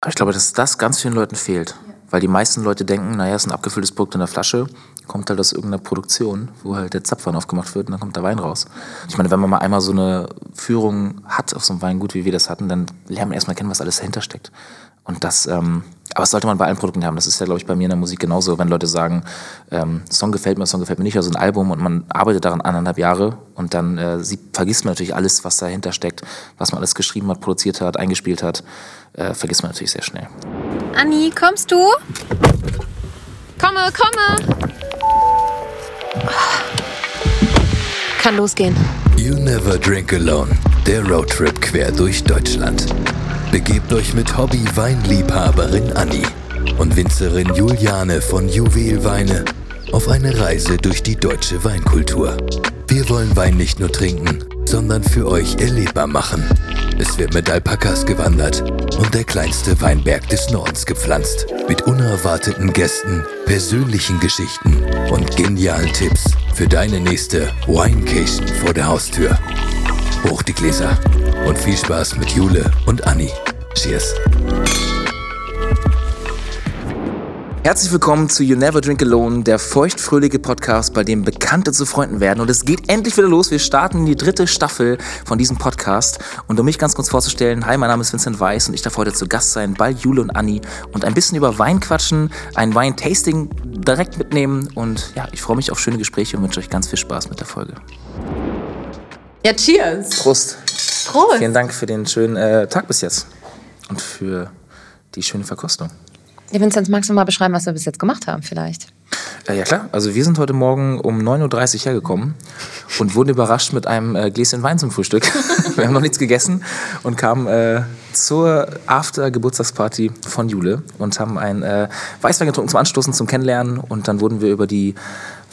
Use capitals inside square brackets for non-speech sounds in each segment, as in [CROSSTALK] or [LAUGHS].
Aber ich glaube, dass das ganz vielen Leuten fehlt. Weil die meisten Leute denken, naja, es ist ein abgefülltes Produkt in der Flasche, kommt halt aus irgendeiner Produktion, wo halt der Zapfhahn aufgemacht wird und dann kommt der Wein raus. Ich meine, wenn man mal einmal so eine Führung hat auf so einem Weingut, wie wir das hatten, dann lernt man erstmal kennen, was alles dahinter steckt. Und das, ähm, aber das sollte man bei allen Produkten haben. Das ist ja, glaube ich, bei mir in der Musik genauso. Wenn Leute sagen, ähm, Song gefällt mir, Song gefällt mir nicht, also ein Album und man arbeitet daran anderthalb Jahre und dann äh, sie, vergisst man natürlich alles, was dahinter steckt, was man alles geschrieben hat, produziert hat, eingespielt hat, äh, vergisst man natürlich sehr schnell. Anni, kommst du? Komme, komme! Kann losgehen. You Never Drink Alone, der Roadtrip quer durch Deutschland. Begebt euch mit Hobby-Weinliebhaberin Anni und Winzerin Juliane von Juwelweine auf eine Reise durch die deutsche Weinkultur. Wir wollen Wein nicht nur trinken, sondern für euch erlebbar machen. Es wird mit Alpakas gewandert und der kleinste Weinberg des Nordens gepflanzt. Mit unerwarteten Gästen, persönlichen Geschichten und genialen Tipps für deine nächste Winecation vor der Haustür. Hoch die Gläser und viel Spaß mit Jule und Anni. Cheers. Herzlich willkommen zu You Never Drink Alone, der feuchtfröhliche Podcast, bei dem Bekannte zu Freunden werden. Und es geht endlich wieder los. Wir starten in die dritte Staffel von diesem Podcast. Und um mich ganz kurz vorzustellen, hi, mein Name ist Vincent Weiss und ich darf heute zu Gast sein bei Jule und Anni und ein bisschen über Wein quatschen, ein Wein-Tasting direkt mitnehmen. Und ja, ich freue mich auf schöne Gespräche und wünsche euch ganz viel Spaß mit der Folge. Ja, cheers! Prost! Prost! Vielen Dank für den schönen äh, Tag bis jetzt und für die schöne Verkostung. Ja, Vinzenz, magst du mal beschreiben, was wir bis jetzt gemacht haben vielleicht? Äh, ja klar, also wir sind heute Morgen um 9.30 Uhr hergekommen und wurden überrascht mit einem äh, Gläschen Wein zum Frühstück. [LAUGHS] wir haben noch nichts gegessen und kamen äh, zur After-Geburtstagsparty von Jule und haben ein äh, Weißwein getrunken zum Anstoßen, zum Kennenlernen und dann wurden wir über die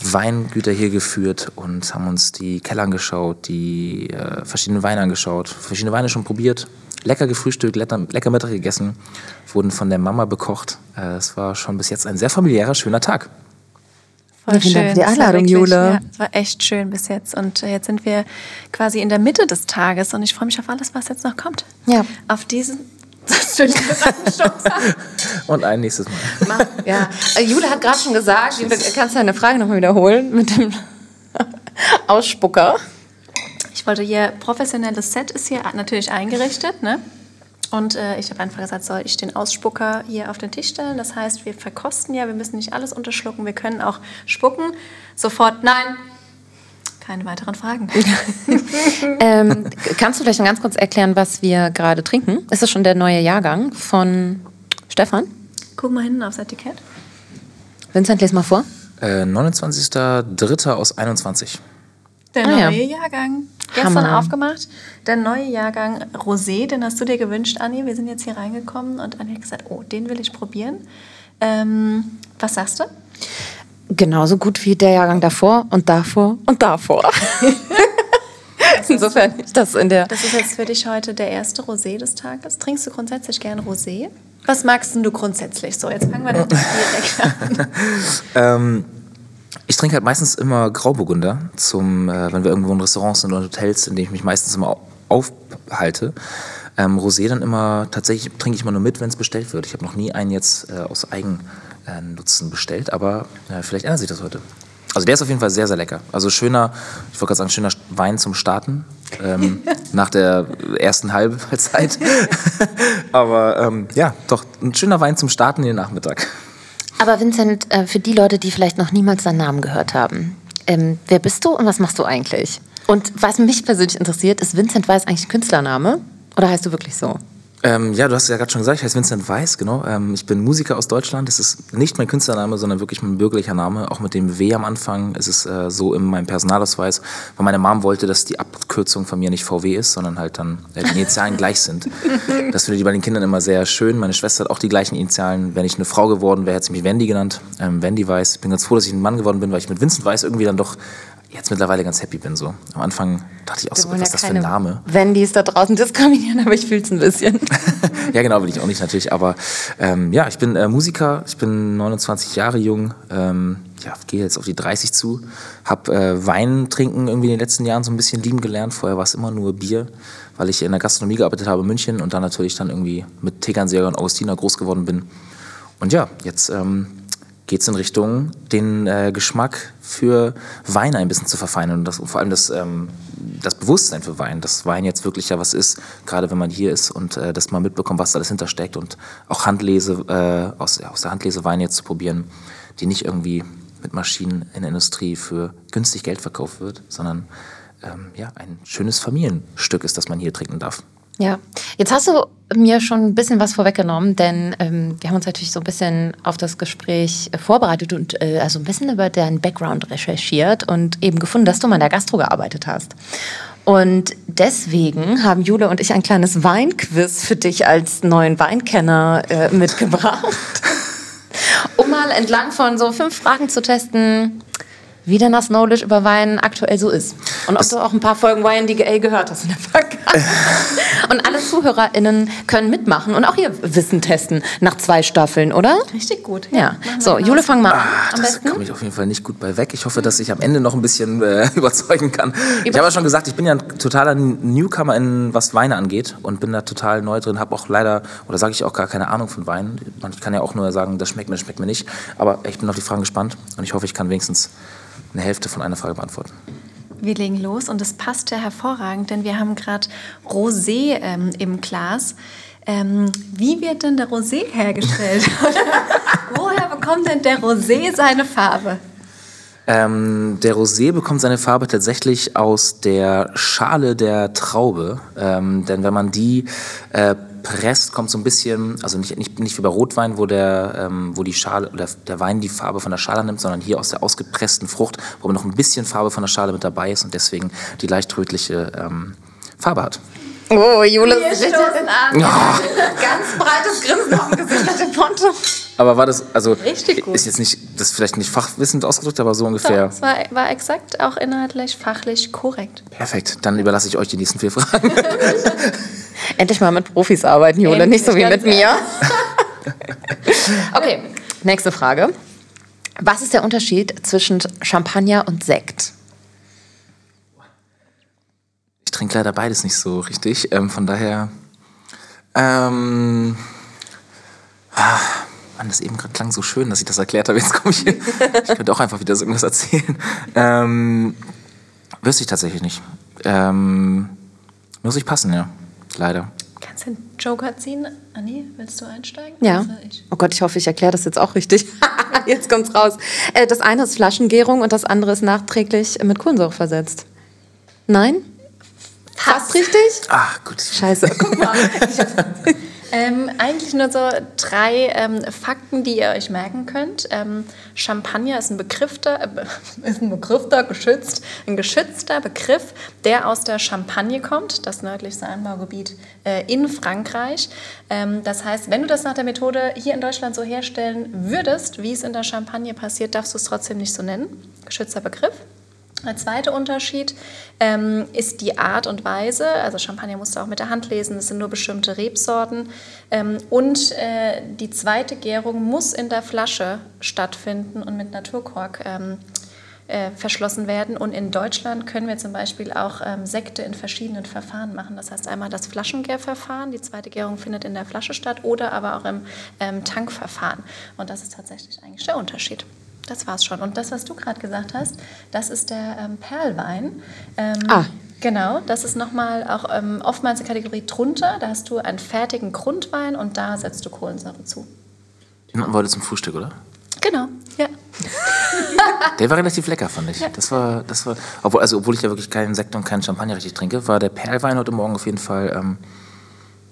Weingüter hier geführt und haben uns die Keller angeschaut, die äh, verschiedenen Weine angeschaut, verschiedene Weine schon probiert, lecker gefrühstückt, lecker, lecker Mittag gegessen, wurden von der Mama bekocht. Äh, es war schon bis jetzt ein sehr familiärer, schöner Tag. Voll vielen Dank schön. für die Einladung, Jule. Ja, es war echt schön bis jetzt. Und äh, jetzt sind wir quasi in der Mitte des Tages und ich freue mich auf alles, was jetzt noch kommt. Ja. Auf diesen. Und ein nächstes Mal. Ja, äh, Jule hat gerade schon gesagt, du kannst deine Frage nochmal wiederholen mit dem [LAUGHS] Ausspucker. Ich wollte hier, professionelles Set ist hier natürlich eingerichtet, ne? Und äh, ich habe einfach gesagt, soll ich den Ausspucker hier auf den Tisch stellen? Das heißt, wir verkosten ja, wir müssen nicht alles unterschlucken, wir können auch spucken. Sofort, nein, keine weiteren Fragen. [LAUGHS] Ähm, kannst du vielleicht noch ganz kurz erklären, was wir gerade trinken? Ist das schon der neue Jahrgang von Stefan? Guck mal hinten aufs Etikett. Vincent, les mal vor. Äh, 29.03. aus 21. Der Ah, neue ja. Jahrgang. Gestern Hammer. aufgemacht. Der neue Jahrgang Rosé, den hast du dir gewünscht, Anni. Wir sind jetzt hier reingekommen und Anni hat gesagt, oh, den will ich probieren. Ähm, was sagst du? Genauso gut wie der Jahrgang davor und davor und davor. [LAUGHS] Insofern ist das in der. Das ist jetzt für dich heute der erste Rosé des Tages. Trinkst du grundsätzlich gern Rosé? Was magst denn du grundsätzlich so? Jetzt fangen wir doch direkt an. [LAUGHS] Ähm, ich trinke halt meistens immer Grauburgunder, zum, äh, wenn wir irgendwo in Restaurants sind oder Hotels, in denen ich mich meistens immer au- aufhalte. Ähm, Rosé dann immer, tatsächlich trinke ich immer nur mit, wenn es bestellt wird. Ich habe noch nie einen jetzt äh, aus Eigennutzen bestellt, aber äh, vielleicht ändert sich das heute. Also der ist auf jeden Fall sehr, sehr lecker. Also schöner, ich wollte gerade sagen, schöner Wein zum Starten. Ähm, [LAUGHS] nach der ersten Halbzeit. [LAUGHS] aber ähm, ja, doch, ein schöner Wein zum Starten in den Nachmittag. Aber Vincent, äh, für die Leute, die vielleicht noch niemals deinen Namen gehört haben, ähm, wer bist du und was machst du eigentlich? Und was mich persönlich interessiert, ist Vincent Weiß eigentlich ein Künstlername? Oder heißt du wirklich so? Ähm, ja, du hast ja gerade schon gesagt, ich heiße Vincent Weiss, genau. Ähm, ich bin Musiker aus Deutschland. Das ist nicht mein Künstlername, sondern wirklich mein bürgerlicher Name. Auch mit dem W am Anfang ist es äh, so in meinem Personalausweis, weil meine Mom wollte, dass die Abkürzung von mir nicht VW ist, sondern halt dann äh, die Initialen [LAUGHS] gleich sind. Das finde ich bei den Kindern immer sehr schön. Meine Schwester hat auch die gleichen Initialen. Wenn ich eine Frau geworden wäre, hätte sie mich Wendy genannt. Ähm, Wendy Weiss. Ich bin ganz froh, dass ich ein Mann geworden bin, weil ich mit Vincent Weiss irgendwie dann doch jetzt mittlerweile ganz happy bin. So. Am Anfang dachte ich auch so, was ist das für ein Name? Wendys da draußen diskriminieren, [LAUGHS] aber ich fühle es ein bisschen. [LAUGHS] Ja, genau, will ich auch nicht natürlich. Aber ähm, ja, ich bin äh, Musiker, ich bin 29 Jahre jung, ähm, ja, gehe jetzt auf die 30 zu, habe äh, Wein trinken irgendwie in den letzten Jahren so ein bisschen lieben gelernt. Vorher war es immer nur Bier, weil ich in der Gastronomie gearbeitet habe in München und dann natürlich dann irgendwie mit Tegernseher und Augustiner groß geworden bin. Und ja, jetzt ähm, geht es in Richtung, den äh, Geschmack für Wein ein bisschen zu verfeinern und das, vor allem das, ähm, das Bewusstsein für Wein, dass Wein jetzt wirklich ja was ist, gerade wenn man hier ist und äh, dass man mitbekommt, was da alles hintersteckt und auch Handlese, äh, aus, aus der Handlese Weine jetzt zu probieren, die nicht irgendwie mit Maschinen in der Industrie für günstig Geld verkauft wird, sondern ähm, ja, ein schönes Familienstück ist, das man hier trinken darf. Ja, jetzt hast du mir schon ein bisschen was vorweggenommen, denn ähm, wir haben uns natürlich so ein bisschen auf das Gespräch äh, vorbereitet und äh, also ein bisschen über deinen Background recherchiert und eben gefunden, dass du mal in der Gastro gearbeitet hast. Und deswegen haben Jule und ich ein kleines Weinquiz für dich als neuen Weinkenner äh, mitgebracht, [LAUGHS] um mal entlang von so fünf Fragen zu testen, wie denn das Knowledge über Wein aktuell so ist. Und ob das du auch ein paar Folgen Wine DGA gehört hast in der Vergangenheit. [LAUGHS] und alle ZuhörerInnen können mitmachen und auch ihr Wissen testen nach zwei Staffeln, oder? Richtig gut. Ja. Wir So. Jule, fang mal an. Ah, das komme ich auf jeden Fall nicht gut bei weg. Ich hoffe, dass ich am Ende noch ein bisschen äh, [LAUGHS] überzeugen kann. Ich habe ja schon gesagt, ich bin ja ein totaler Newcomer, in, was Weine angeht und bin da total neu drin. Habe auch leider, oder sage ich auch gar keine Ahnung von Wein. Man kann ja auch nur sagen, das schmeckt mir, das schmeckt mir nicht. Aber ich bin auf die Fragen gespannt und ich hoffe, ich kann wenigstens eine Hälfte von einer Frage beantworten. Wir legen los und es passt ja hervorragend, denn wir haben gerade Rosé ähm, im Glas. Ähm, wie wird denn der Rosé hergestellt? [LAUGHS] [LAUGHS] Woher bekommt denn der Rosé seine Farbe? Ähm, der Rosé bekommt seine Farbe tatsächlich aus der Schale der Traube. Ähm, denn wenn man die äh, presst, kommt so ein bisschen, also nicht, nicht, nicht wie bei Rotwein, wo, der, ähm, wo die Schale, oder der Wein die Farbe von der Schale nimmt, sondern hier aus der ausgepressten Frucht, wo noch ein bisschen Farbe von der Schale mit dabei ist und deswegen die leicht rötliche ähm, Farbe hat. Oh, Jule Wir stoßen an. [LAUGHS] Ganz breites Grinsen auf dem Gesicht dem Ponto. Aber war das, also Richtig gut. ist jetzt nicht, das ist vielleicht nicht fachwissend ausgedrückt, aber so ungefähr. Es war, war exakt auch inhaltlich, fachlich korrekt. Perfekt, dann überlasse ich euch die nächsten vier Fragen. [LAUGHS] [LAUGHS] Endlich mal mit Profis arbeiten, Jule, Endlich, nicht so wie mit mir. [LAUGHS] okay, nächste Frage. Was ist der Unterschied zwischen Champagner und Sekt? Ich trinke leider beides nicht so richtig. Ähm, von daher. Ähm, ah, Mann, das eben gerade klang so schön, dass ich das erklärt habe. Jetzt komme ich hin. [LAUGHS] Ich könnte auch einfach wieder so irgendwas erzählen. Ähm, wüsste ich tatsächlich nicht. Ähm, muss ich passen, ja. Leider. Kannst du den Joker ziehen? Anni, willst du einsteigen? Ja. Also. Oh Gott, ich hoffe, ich erkläre das jetzt auch richtig. [LAUGHS] jetzt kommt's raus. Äh, Das eine ist Flaschengärung und das andere ist nachträglich mit Kohlensäure versetzt. Nein? Fast richtig? Ah, gut. Scheiße. Guck mal. [LAUGHS] Ähm, eigentlich nur so drei ähm, Fakten, die ihr euch merken könnt. Ähm, Champagner ist ein begriffter, äh, [LAUGHS] ist ein begriffter, geschützt, ein geschützter Begriff, der aus der Champagne kommt, das nördlichste Anbaugebiet äh, in Frankreich. Ähm, das heißt, wenn du das nach der Methode hier in Deutschland so herstellen würdest, wie es in der Champagne passiert, darfst du es trotzdem nicht so nennen. Geschützter Begriff. Der zweite Unterschied ähm, ist die Art und Weise. Also Champagner musst du auch mit der Hand lesen, es sind nur bestimmte Rebsorten. Ähm, und äh, die zweite Gärung muss in der Flasche stattfinden und mit Naturkork ähm, äh, verschlossen werden. Und in Deutschland können wir zum Beispiel auch ähm, Sekte in verschiedenen Verfahren machen. Das heißt einmal das Flaschengärverfahren, die zweite Gärung findet in der Flasche statt, oder aber auch im ähm, Tankverfahren. Und das ist tatsächlich eigentlich der Unterschied. Das war's schon. Und das, was du gerade gesagt hast, das ist der ähm, Perlwein. Ähm, Ah. Genau, das ist nochmal auch ähm, oftmals eine Kategorie drunter. Da hast du einen fertigen Grundwein und da setzt du Kohlensäure zu. Den hatten wir heute zum Frühstück, oder? Genau, ja. [LAUGHS] Der war relativ lecker, fand ich. Das war, das war, obwohl, also, obwohl ich ja wirklich keinen Sekt und keinen Champagner richtig trinke, war der Perlwein heute Morgen auf jeden Fall ähm,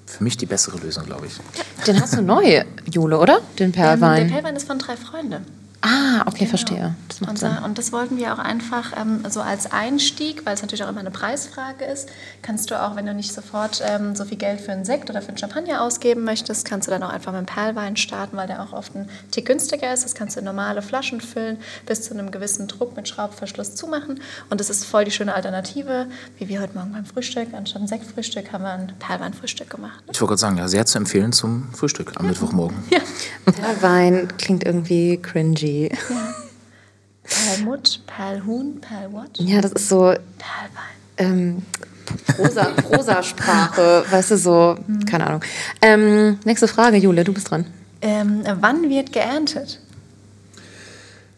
für mich die bessere Lösung, glaube ich. Den hast du neu, Jule, oder? Den Ähm, Perlwein. der Perlwein ist von drei Freunde. Ah, okay, verstehe. Das macht Und, Sinn. und das wollten wir auch einfach ähm, so als Einstieg, weil es natürlich auch immer eine Preisfrage ist, kannst du auch, wenn du nicht sofort ähm, so viel Geld für einen Sekt oder für einen Champagner ausgeben möchtest, kannst du dann auch einfach mit dem Perlwein starten, weil der auch oft ein Tick günstiger ist. Das kannst du in normale Flaschen füllen, bis zu einem gewissen Druck mit Schraubverschluss zumachen. Und das ist voll die schöne Alternative, wie wir heute Morgen beim Frühstück. Anstatt ein Sektfrühstück haben wir ein Perlweinfrühstück gemacht. Ich wollte gerade sagen, ja, sehr zu empfehlen zum Frühstück am Mittwochmorgen. Perlwein klingt irgendwie cringy. Perlmutt, Perlhuhn, Perlwatch, Ja, das ist so Perlwein. ähm, Prosa, Prosasprache, [LAUGHS] weißt du, so, keine Ahnung. Ähm, nächste Frage, Jule, du bist dran. Ähm, wann wird geerntet?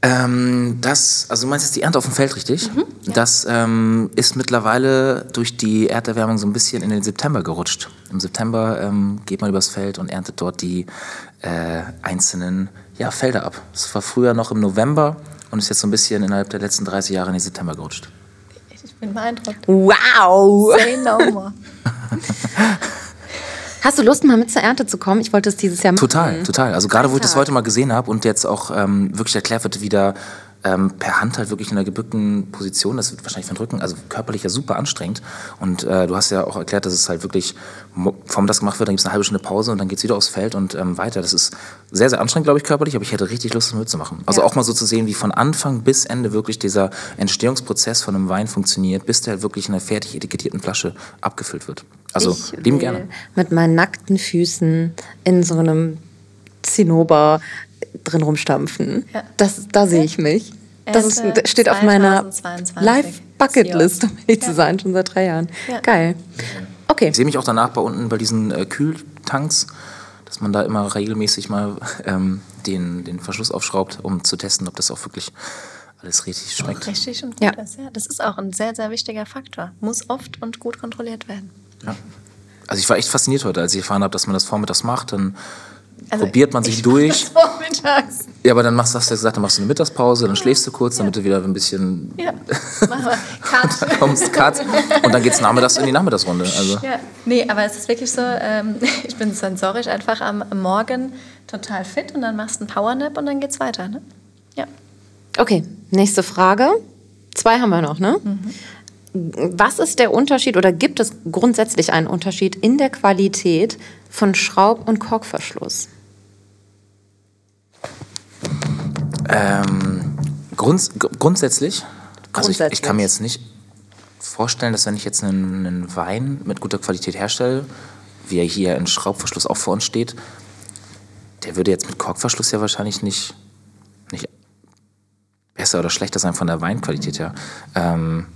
Ähm, das, also du meinst jetzt die Ernte auf dem Feld, richtig? Das ähm, ist mittlerweile durch die Erderwärmung so ein bisschen in den September gerutscht. Im September ähm, geht man übers Feld und erntet dort die äh, einzelnen ja, Felder ab. Das war früher noch im November und ist jetzt so ein bisschen innerhalb der letzten 30 Jahre in den September gerutscht. Ich bin beeindruckt. Wow! Say no more. [LAUGHS] Hast du Lust, mal mit zur Ernte zu kommen? Ich wollte es dieses Jahr machen. Total, total. Also gerade wo ich das heute mal gesehen habe und jetzt auch ähm, wirklich erklärt wird, wie da ähm, per Hand halt wirklich in einer gebückten Position, das wird wahrscheinlich den Rücken, also körperlich ja super anstrengend. Und äh, du hast ja auch erklärt, dass es halt wirklich, vom das gemacht wird, dann gibt es eine halbe Stunde Pause und dann geht es wieder aufs Feld und ähm, weiter. Das ist sehr, sehr anstrengend, glaube ich, körperlich, aber ich hätte richtig Lust, das mitzumachen. Also Ja. auch mal so zu sehen, wie von Anfang bis Ende wirklich dieser Entstehungsprozess von einem Wein funktioniert, bis der halt wirklich in einer fertig etikettierten Flasche abgefüllt wird. Also ich lieben gerne. Mit meinen nackten Füßen in so einem Zinnober drin rumstampfen. Ja. Das, da sehe ich mich. Das ist, steht auf meiner 2022. Live-Bucket-List, um ehrlich zu sein, schon seit drei Jahren. Ja. Geil. Okay. Ich sehe mich auch danach bei unten bei diesen äh, Kühltanks, dass man da immer regelmäßig mal [LAUGHS] ähm, den, den Verschluss aufschraubt, um zu testen, ob das auch wirklich alles richtig schmeckt. Richtig und gut Ja. ist. Ja, das ist auch ein sehr, sehr wichtiger Faktor. Muss oft und gut kontrolliert werden. Ja. Also ich war echt fasziniert heute, als ich erfahren habe, dass man das vormittags macht, dann Also probiert man sich ich durch. [LAUGHS] Vormittags. Ja, aber dann machst du, hast du gesagt, dann machst du eine Mittagspause, dann schläfst du kurz, damit du wieder ein bisschen Ja. Machen wir. Cut. [LAUGHS] kommst, Cut, und dann geht's nachmittags in die Nachmittagsrunde. Also Ja, nee, aber es ist wirklich so, ähm, [LAUGHS] ich bin sensorisch einfach am Morgen total fit und dann machst du einen Powernap und dann geht's weiter. Ne? Ja. Okay, nächste Frage. Zwei haben wir noch, ne? Was ist der Unterschied oder gibt es grundsätzlich einen Unterschied in der Qualität von Schraub- und Korkverschluss? Ähm, grunds gr- grundsätzlich, also ich, ich kann mir jetzt nicht vorstellen, dass wenn ich jetzt einen, einen Wein mit guter Qualität herstelle, wie er hier in Schraubverschluss auch vor uns steht, der würde jetzt mit Korkverschluss ja wahrscheinlich nicht, nicht besser oder schlechter sein von der Weinqualität her. Ähm,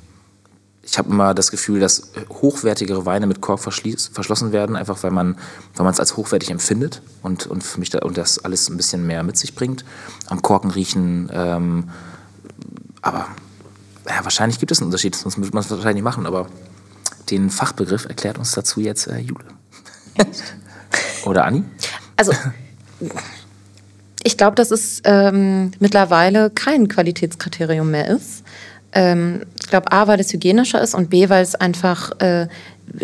ich habe immer das Gefühl, dass hochwertigere Weine mit Kork verschlossen werden, einfach weil man weil man es als hochwertig empfindet und, und für mich da, und das alles ein bisschen mehr mit sich bringt. Am Korken riechen, ähm, aber ja, wahrscheinlich gibt es einen Unterschied, sonst würde man es wahrscheinlich nicht machen, aber den Fachbegriff erklärt uns dazu jetzt äh, Jule. [LAUGHS] Oder Anni? Also, ich glaube, dass es ähm, mittlerweile kein Qualitätskriterium mehr ist. Ähm, ich glaube, A, weil es hygienischer ist und B, weil es einfach äh,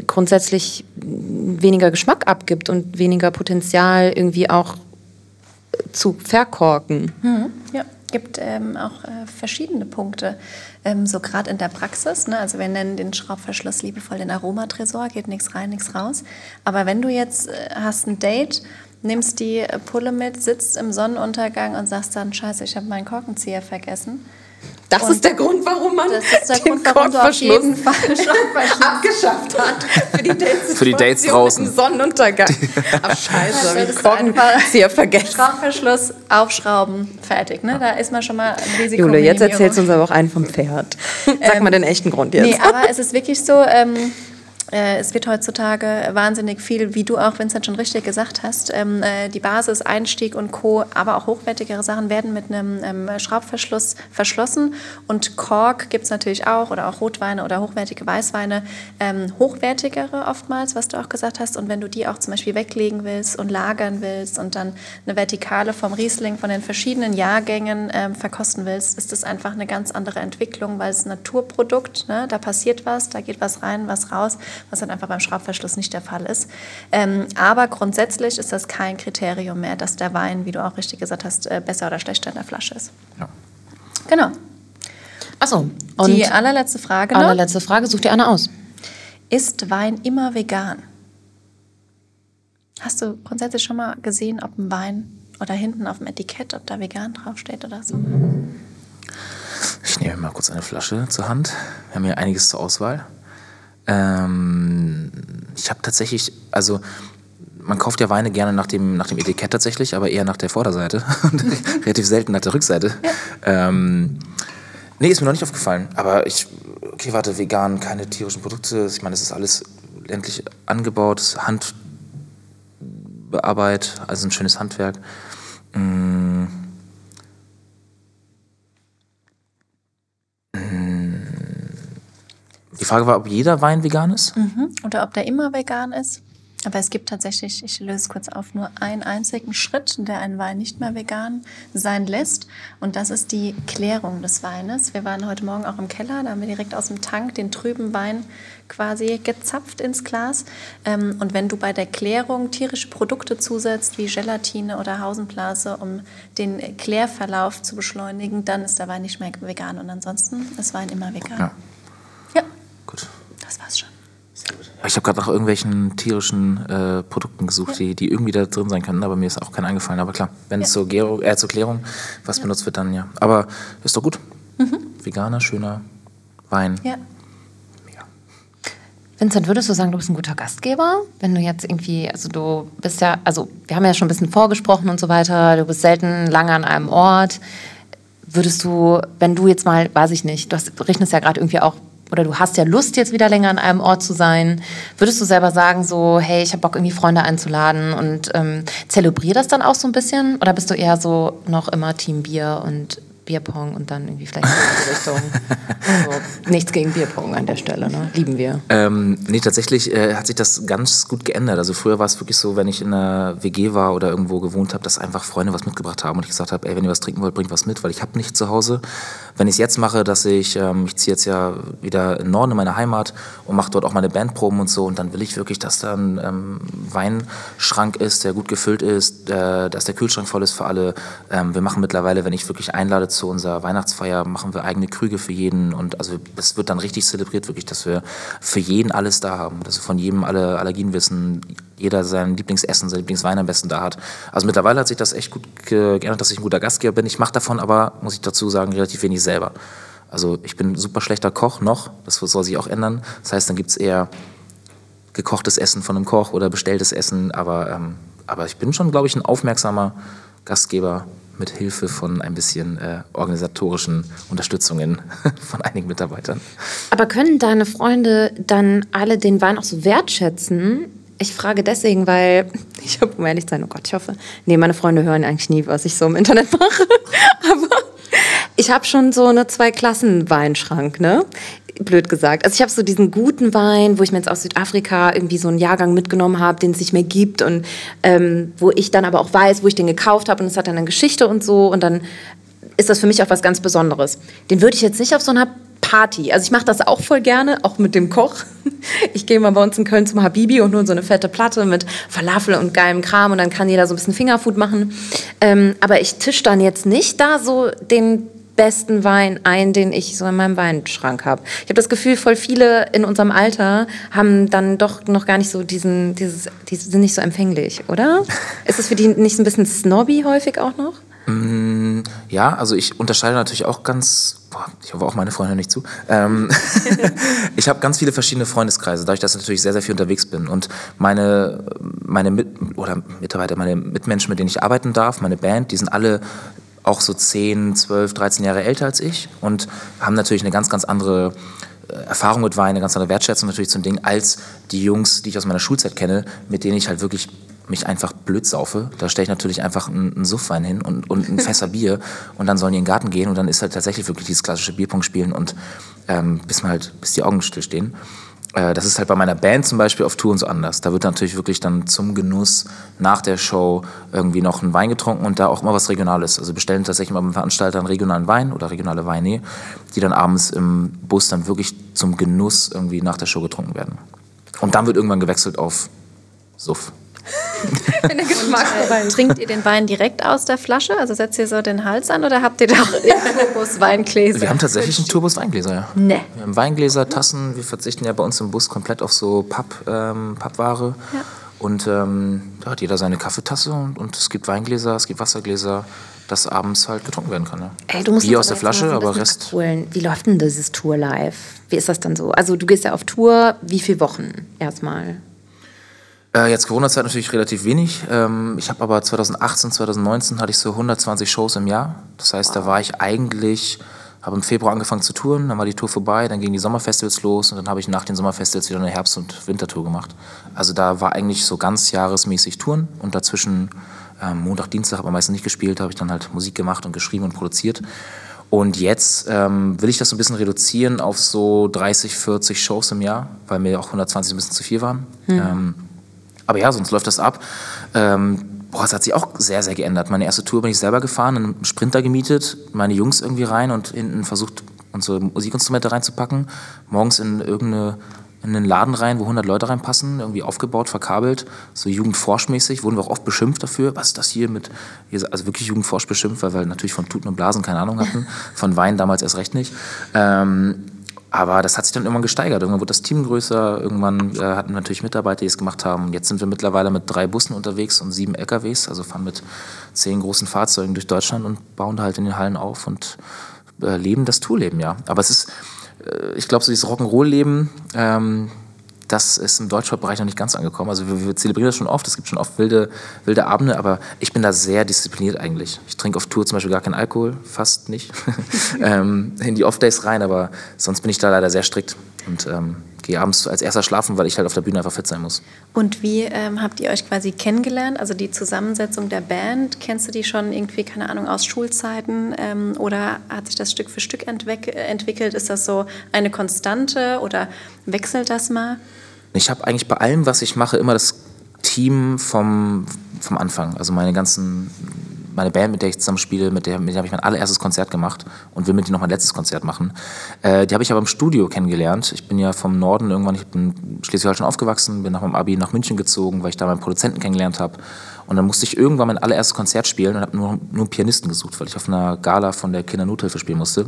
grundsätzlich weniger Geschmack abgibt und weniger Potenzial irgendwie auch äh, zu verkorken. Ja, gibt ähm, auch äh, verschiedene Punkte. Ähm, so gerade in der Praxis, ne? also wir nennen den Schraubverschluss liebevoll den Aromatresor, geht nichts rein, nichts raus. Aber wenn du jetzt äh, hast ein Date, nimmst die Pulle mit, sitzt im Sonnenuntergang und sagst dann, scheiße, ich habe meinen Korkenzieher vergessen. Das Und ist der Grund, warum man Das ist der den Grund, warum du auf Korkverschluss jeden Fall Schraubverschluss [LAUGHS] abgeschafft hat für die Dates, Für die Dates draußen. Sonnenuntergang. [LAUGHS] Ach scheiße, ich Solltest du einfach- Korkenzieher vergessen. Schraubverschluss aufschrauben, fertig. Ne? Da ist man schon mal ein Risiko. Jule, jetzt erzählst du uns aber auch einen vom Pferd. Sag mal den echten Grund jetzt. Nee, aber es ist wirklich so, ähm, äh, es wird heutzutage wahnsinnig viel, wie du auch, Vincent, schon richtig gesagt hast, ähm, äh, die Basis, Einstieg und Co., aber auch hochwertigere Sachen werden mit einem ähm, Schraubverschluss verschlossen. Und Kork gibt es natürlich auch, oder auch Rotweine oder hochwertige Weißweine, ähm, hochwertigere oftmals, was du auch gesagt hast. Und wenn du die auch zum Beispiel weglegen willst und lagern willst und dann eine Vertikale vom Riesling von den verschiedenen Jahrgängen verkosten willst, ist das einfach eine ganz andere Entwicklung, weil es ein Naturprodukt, ne? da passiert was, da geht was rein, was raus, was dann einfach beim Schraubverschluss nicht der Fall ist. Ähm, aber grundsätzlich ist das kein Kriterium mehr, dass der Wein, wie du auch richtig gesagt hast, äh, besser oder schlechter in der Flasche ist. Ja. Genau. Achso, und Die allerletzte Frage noch. allerletzte Frage, such dir eine aus. Ist Wein immer vegan? Hast du grundsätzlich schon mal gesehen, ob ein Wein oder hinten auf dem Etikett, ob da vegan draufsteht oder so? Ich nehme mal kurz eine Flasche zur Hand. Wir haben hier einiges zur Auswahl. Ähm, ich habe tatsächlich, also man kauft ja Weine gerne nach dem, nach dem Etikett tatsächlich, aber eher nach der Vorderseite [LAUGHS] und relativ selten nach der Rückseite. Ähm, nee, ist mir noch nicht aufgefallen, aber ich okay, warte, vegan, keine tierischen Produkte. Ich meine, das ist alles ländlich angebaut, Handbearbeit, also ein schönes Handwerk. Mm. Die Frage war, ob jeder Wein vegan ist? Mhm. Oder ob der immer vegan ist. Aber es gibt tatsächlich, ich löse es kurz auf, nur einen einzigen Schritt, der einen Wein nicht mehr vegan sein lässt. Und das ist die Klärung des Weines. Wir waren heute Morgen auch im Keller, da haben wir direkt aus dem Tank den trüben Wein quasi gezapft ins Glas. Ähm, und wenn du bei der Klärung tierische Produkte zusetzt, wie Gelatine oder Hausenblase, um den Klärverlauf zu beschleunigen, dann ist der Wein nicht mehr vegan. Und ansonsten ist Wein immer vegan. Ja. Das war's schon. Ja, Ich habe gerade nach irgendwelchen tierischen äh, Produkten gesucht, die, die irgendwie da drin sein könnten, aber mir ist auch keiner eingefallen. Aber klar, wenn es Ja. zur, Gärung, äh, zur Klärung was benutzt wird, dann ja. Aber ist doch gut. Veganer, schöner Wein. Ja. Mega. Vincent, würdest du sagen, du bist ein guter Gastgeber? Wenn du jetzt irgendwie, also du bist ja, also wir haben ja schon ein bisschen vorgesprochen und so weiter, du bist selten lange an einem Ort. Würdest du, wenn du jetzt mal, weiß ich nicht, du hast, rechnest ja gerade irgendwie auch, oder du hast ja Lust, jetzt wieder länger an einem Ort zu sein, würdest du selber sagen, so, hey, ich habe Bock, irgendwie Freunde einzuladen und ähm, zelebrier das dann auch so ein bisschen? Oder bist du eher so noch immer Team Bier und Bierpong und dann irgendwie vielleicht in die Richtung? so, nichts gegen Bierpong an der Stelle, ne? Lieben wir. Ähm, nee, tatsächlich äh, hat sich das ganz gut geändert. Also früher war es wirklich so, wenn ich in einer WG war oder irgendwo gewohnt habe, dass einfach Freunde was mitgebracht haben und ich gesagt habe, ey, wenn ihr was trinken wollt, bringt was mit, weil ich habe nichts zu Hause. Wenn ich es jetzt mache, dass ich, ähm, ich ziehe jetzt ja wieder in den Norden in meine Heimat und mache dort auch meine Bandproben und so und dann will ich wirklich, dass da ein ähm, Weinschrank ist, der gut gefüllt ist, äh, dass der Kühlschrank voll ist für alle. Ähm, wir machen mittlerweile, wenn ich wirklich einlade zu unserer Weihnachtsfeier, machen wir eigene Krüge für jeden und also es wird dann richtig zelebriert, wirklich, dass wir für jeden alles da haben, dass wir von jedem alle Allergien wissen, jeder sein Lieblingsessen, sein Lieblingswein am besten da hat. Also mittlerweile hat sich das echt gut ge- geändert, dass ich ein guter Gastgeber bin. Ich mache davon aber, muss ich dazu sagen, relativ wenig selber. Also ich bin super schlechter Koch noch, das soll sich auch ändern. Das heißt, dann gibt es eher gekochtes Essen von einem Koch oder bestelltes Essen, aber, ähm, aber ich bin schon, glaube ich, ein aufmerksamer Gastgeber mit Hilfe von ein bisschen äh, organisatorischen Unterstützungen [LAUGHS] von einigen Mitarbeitern. Aber können deine Freunde dann alle den Wein auch so wertschätzen? Ich frage deswegen, weil [LAUGHS] ich habe, um ehrlich zu sein, oh Gott, ich hoffe, nee, meine Freunde hören eigentlich nie, was ich so im Internet mache. [LAUGHS] Aber ich habe schon so eine Zwei-Klassen-Weinschrank, ne? Blöd gesagt. Also ich habe so diesen guten Wein, wo ich mir jetzt aus Südafrika irgendwie so einen Jahrgang mitgenommen habe, den es nicht mehr gibt und ähm, wo ich dann aber auch weiß, wo ich den gekauft habe und es hat dann eine Geschichte und so und dann ist das für mich auch was ganz Besonderes. Den würde ich jetzt nicht auf so einer Party. Also ich mache das auch voll gerne, auch mit dem Koch. [LAUGHS] Ich gehe mal bei uns in Köln zum Habibi und hole so eine fette Platte mit Falafel und geilem Kram und dann kann jeder so ein bisschen Fingerfood machen. Ähm, aber ich tisch dann jetzt nicht da so den besten Wein ein, den ich so in meinem Weinschrank habe. Ich habe das Gefühl, voll viele in unserem Alter haben dann doch noch gar nicht so diesen, dieses, die sind nicht so empfänglich, oder? [LAUGHS] Ist es für die nicht so ein bisschen snobby häufig auch noch? Mm, Ja, also ich unterscheide natürlich auch ganz, boah, ich hoffe auch meine Freunde nicht zu. Ähm, [LAUGHS] [LAUGHS] ich habe ganz viele verschiedene Freundeskreise, dadurch, dass ich natürlich sehr, sehr viel unterwegs bin. Und meine, meine Mit oder Mitarbeiter, meine Mitmenschen, mit denen ich arbeiten darf, meine Band, die sind alle auch so 10, 12, 13 Jahre älter als ich und haben natürlich eine ganz, ganz andere äh, Erfahrung mit Wein, eine ganz andere Wertschätzung natürlich zum Ding, als die Jungs, die ich aus meiner Schulzeit kenne, mit denen ich halt wirklich mich einfach blöd saufe. Da stelle ich natürlich einfach einen, einen Suffwein hin und, und ein [LAUGHS] Fässer Bier und dann sollen die in den Garten gehen und dann ist halt tatsächlich wirklich dieses klassische Bierpong spielen und ähm, bis man halt, bis die Augen stillstehen. Äh, Das ist halt bei meiner Band zum Beispiel auf Touren so anders. Da wird natürlich wirklich dann zum Genuss nach der Show irgendwie noch ein Wein getrunken und da auch immer was Regionales. Also bestellen tatsächlich mal beim Veranstalter einen regionalen Wein oder regionale Weine, die dann abends im Bus dann wirklich zum Genuss irgendwie nach der Show getrunken werden. Und dann wird irgendwann gewechselt auf Suff. [LAUGHS] Trinkt ihr den Wein direkt aus der Flasche? Also setzt ihr so den Hals an oder habt ihr da auch [LAUGHS] Turbos Weingläser? Wir haben tatsächlich einen Turbos Weingläser, ja. Nee. Wir haben Weingläser, Tassen. Wir verzichten ja bei uns im Bus komplett auf so Papp, ähm, Pappware. Ja. Und ähm, da hat jeder seine Kaffeetasse und, und es gibt Weingläser, es gibt Wassergläser, das abends halt getrunken werden kann. Ja. Ey, du musst Bier aus der Flasche, aber Rest. abholen. Wie läuft denn dieses Tour live? Wie ist das dann so? Also du gehst ja auf Tour, wie viele Wochen erstmal? Äh, jetzt Corona-Zeit natürlich relativ wenig. Ähm, ich habe aber 2018, 2019 hatte ich so 120 Shows im Jahr. Das heißt, da war ich eigentlich, Habe im Februar angefangen zu touren, dann war die Tour vorbei, dann gingen die Sommerfestivals los und dann habe ich nach den Sommerfestivals wieder eine Herbst- und Wintertour gemacht. Also da war eigentlich so ganz jahresmäßig Touren und dazwischen ähm, Montag, Dienstag, aber meistens nicht gespielt, habe ich dann halt Musik gemacht und geschrieben und produziert. Und jetzt ähm, will ich das so ein bisschen reduzieren auf so 30, 40 Shows im Jahr, weil mir auch 120 ein bisschen zu viel waren. Mhm. Ähm, aber ja, sonst läuft das ab. Ähm, boah, es hat sich auch sehr, sehr geändert. Meine erste Tour bin ich selber gefahren, einen Sprinter gemietet, meine Jungs irgendwie rein und hinten versucht, unsere Musikinstrumente reinzupacken. Morgens in irgendeine in einen Laden rein, wo 100 Leute reinpassen, irgendwie aufgebaut, verkabelt, so jugendforschmäßig, wurden wir auch oft beschimpft dafür, was ist das hier mit, also wirklich jugendforsch beschimpft, weil wir natürlich von Tuten und Blasen keine Ahnung hatten, [LAUGHS] von Wein damals erst recht nicht. Ähm, aber das hat sich dann irgendwann gesteigert. Irgendwann wurde das Team größer, irgendwann äh, hatten wir natürlich Mitarbeiter, die es gemacht haben. Jetzt sind wir mittlerweile mit drei Bussen unterwegs und sieben LKWs, also fahren mit zehn großen Fahrzeugen durch Deutschland und bauen da halt in den Hallen auf und äh, leben das Tourleben, ja. Aber es ist, äh, ich glaube, so dieses Rock'n'Roll-Leben, ähm, das ist im Deutschrap-Bereich noch nicht ganz angekommen. Also wir, wir, zelebrieren das schon oft, es gibt schon oft wilde, wilde Abende, aber ich bin da sehr diszipliniert eigentlich. Ich trinke auf Tour zum Beispiel gar keinen Alkohol, fast nicht. [LAUGHS] ähm, in die Off-Days rein, aber sonst bin ich da leider sehr strikt und ähm, gehe abends als erster schlafen, weil ich halt auf der Bühne einfach fit sein muss. Und wie ähm, habt ihr euch quasi kennengelernt? Also die Zusammensetzung der Band, kennst du die schon irgendwie, keine Ahnung, aus Schulzeiten ähm, oder hat sich das Stück für Stück entwickelt? Ist das so eine Konstante oder wechselt das mal? Ich habe eigentlich bei allem, was ich mache, immer das Team vom, vom Anfang. Also meine ganzen, meine Band, mit der ich zusammen spiele, mit der, mit der habe ich mein allererstes Konzert gemacht und will mit denen noch mein letztes Konzert machen. Äh, die habe ich aber im Studio kennengelernt. Ich bin ja vom Norden irgendwann, ich bin Schleswig-Holstein aufgewachsen, bin nach meinem Abi nach München gezogen, weil ich da meinen Produzenten kennengelernt habe. Und dann musste ich irgendwann mein allererstes Konzert spielen und habe nur, nur einen Pianisten gesucht, weil ich auf einer Gala von der Kindernothilfe spielen musste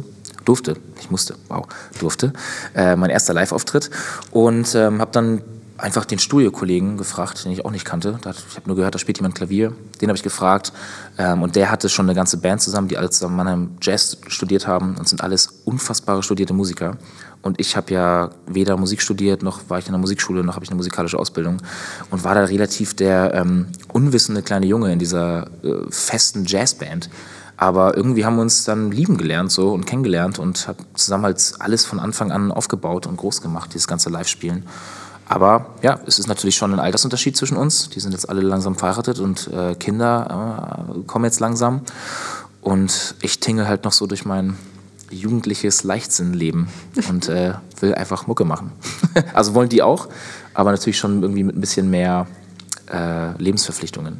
durfte, ich musste, wow, durfte, äh, mein erster Live-Auftritt und ähm, habe dann einfach den Studiokollegen gefragt, den ich auch nicht kannte. Ich habe nur gehört, da spielt jemand Klavier. Den habe ich gefragt. Ähm, und der hatte schon eine ganze Band zusammen, die alle zusammen Mannheim Jazz studiert haben und sind alles unfassbare studierte Musiker. Und ich habe ja weder Musik studiert, noch war ich in der Musikschule, noch habe ich eine musikalische Ausbildung. Und war da relativ der ähm, unwissende kleine Junge in dieser äh, festen Jazzband. Aber irgendwie haben wir uns dann lieben gelernt so und kennengelernt und haben zusammen halt alles von Anfang an aufgebaut und groß gemacht, dieses ganze Live-Spielen. Aber ja, es ist natürlich schon ein Altersunterschied zwischen uns. Die sind jetzt alle langsam verheiratet und äh, Kinder äh, kommen jetzt langsam. Und ich tingle halt noch so durch mein jugendliches Leichtsinnleben und äh, will einfach Mucke machen. [LAUGHS] also wollen die auch, aber natürlich schon irgendwie mit ein bisschen mehr äh, Lebensverpflichtungen.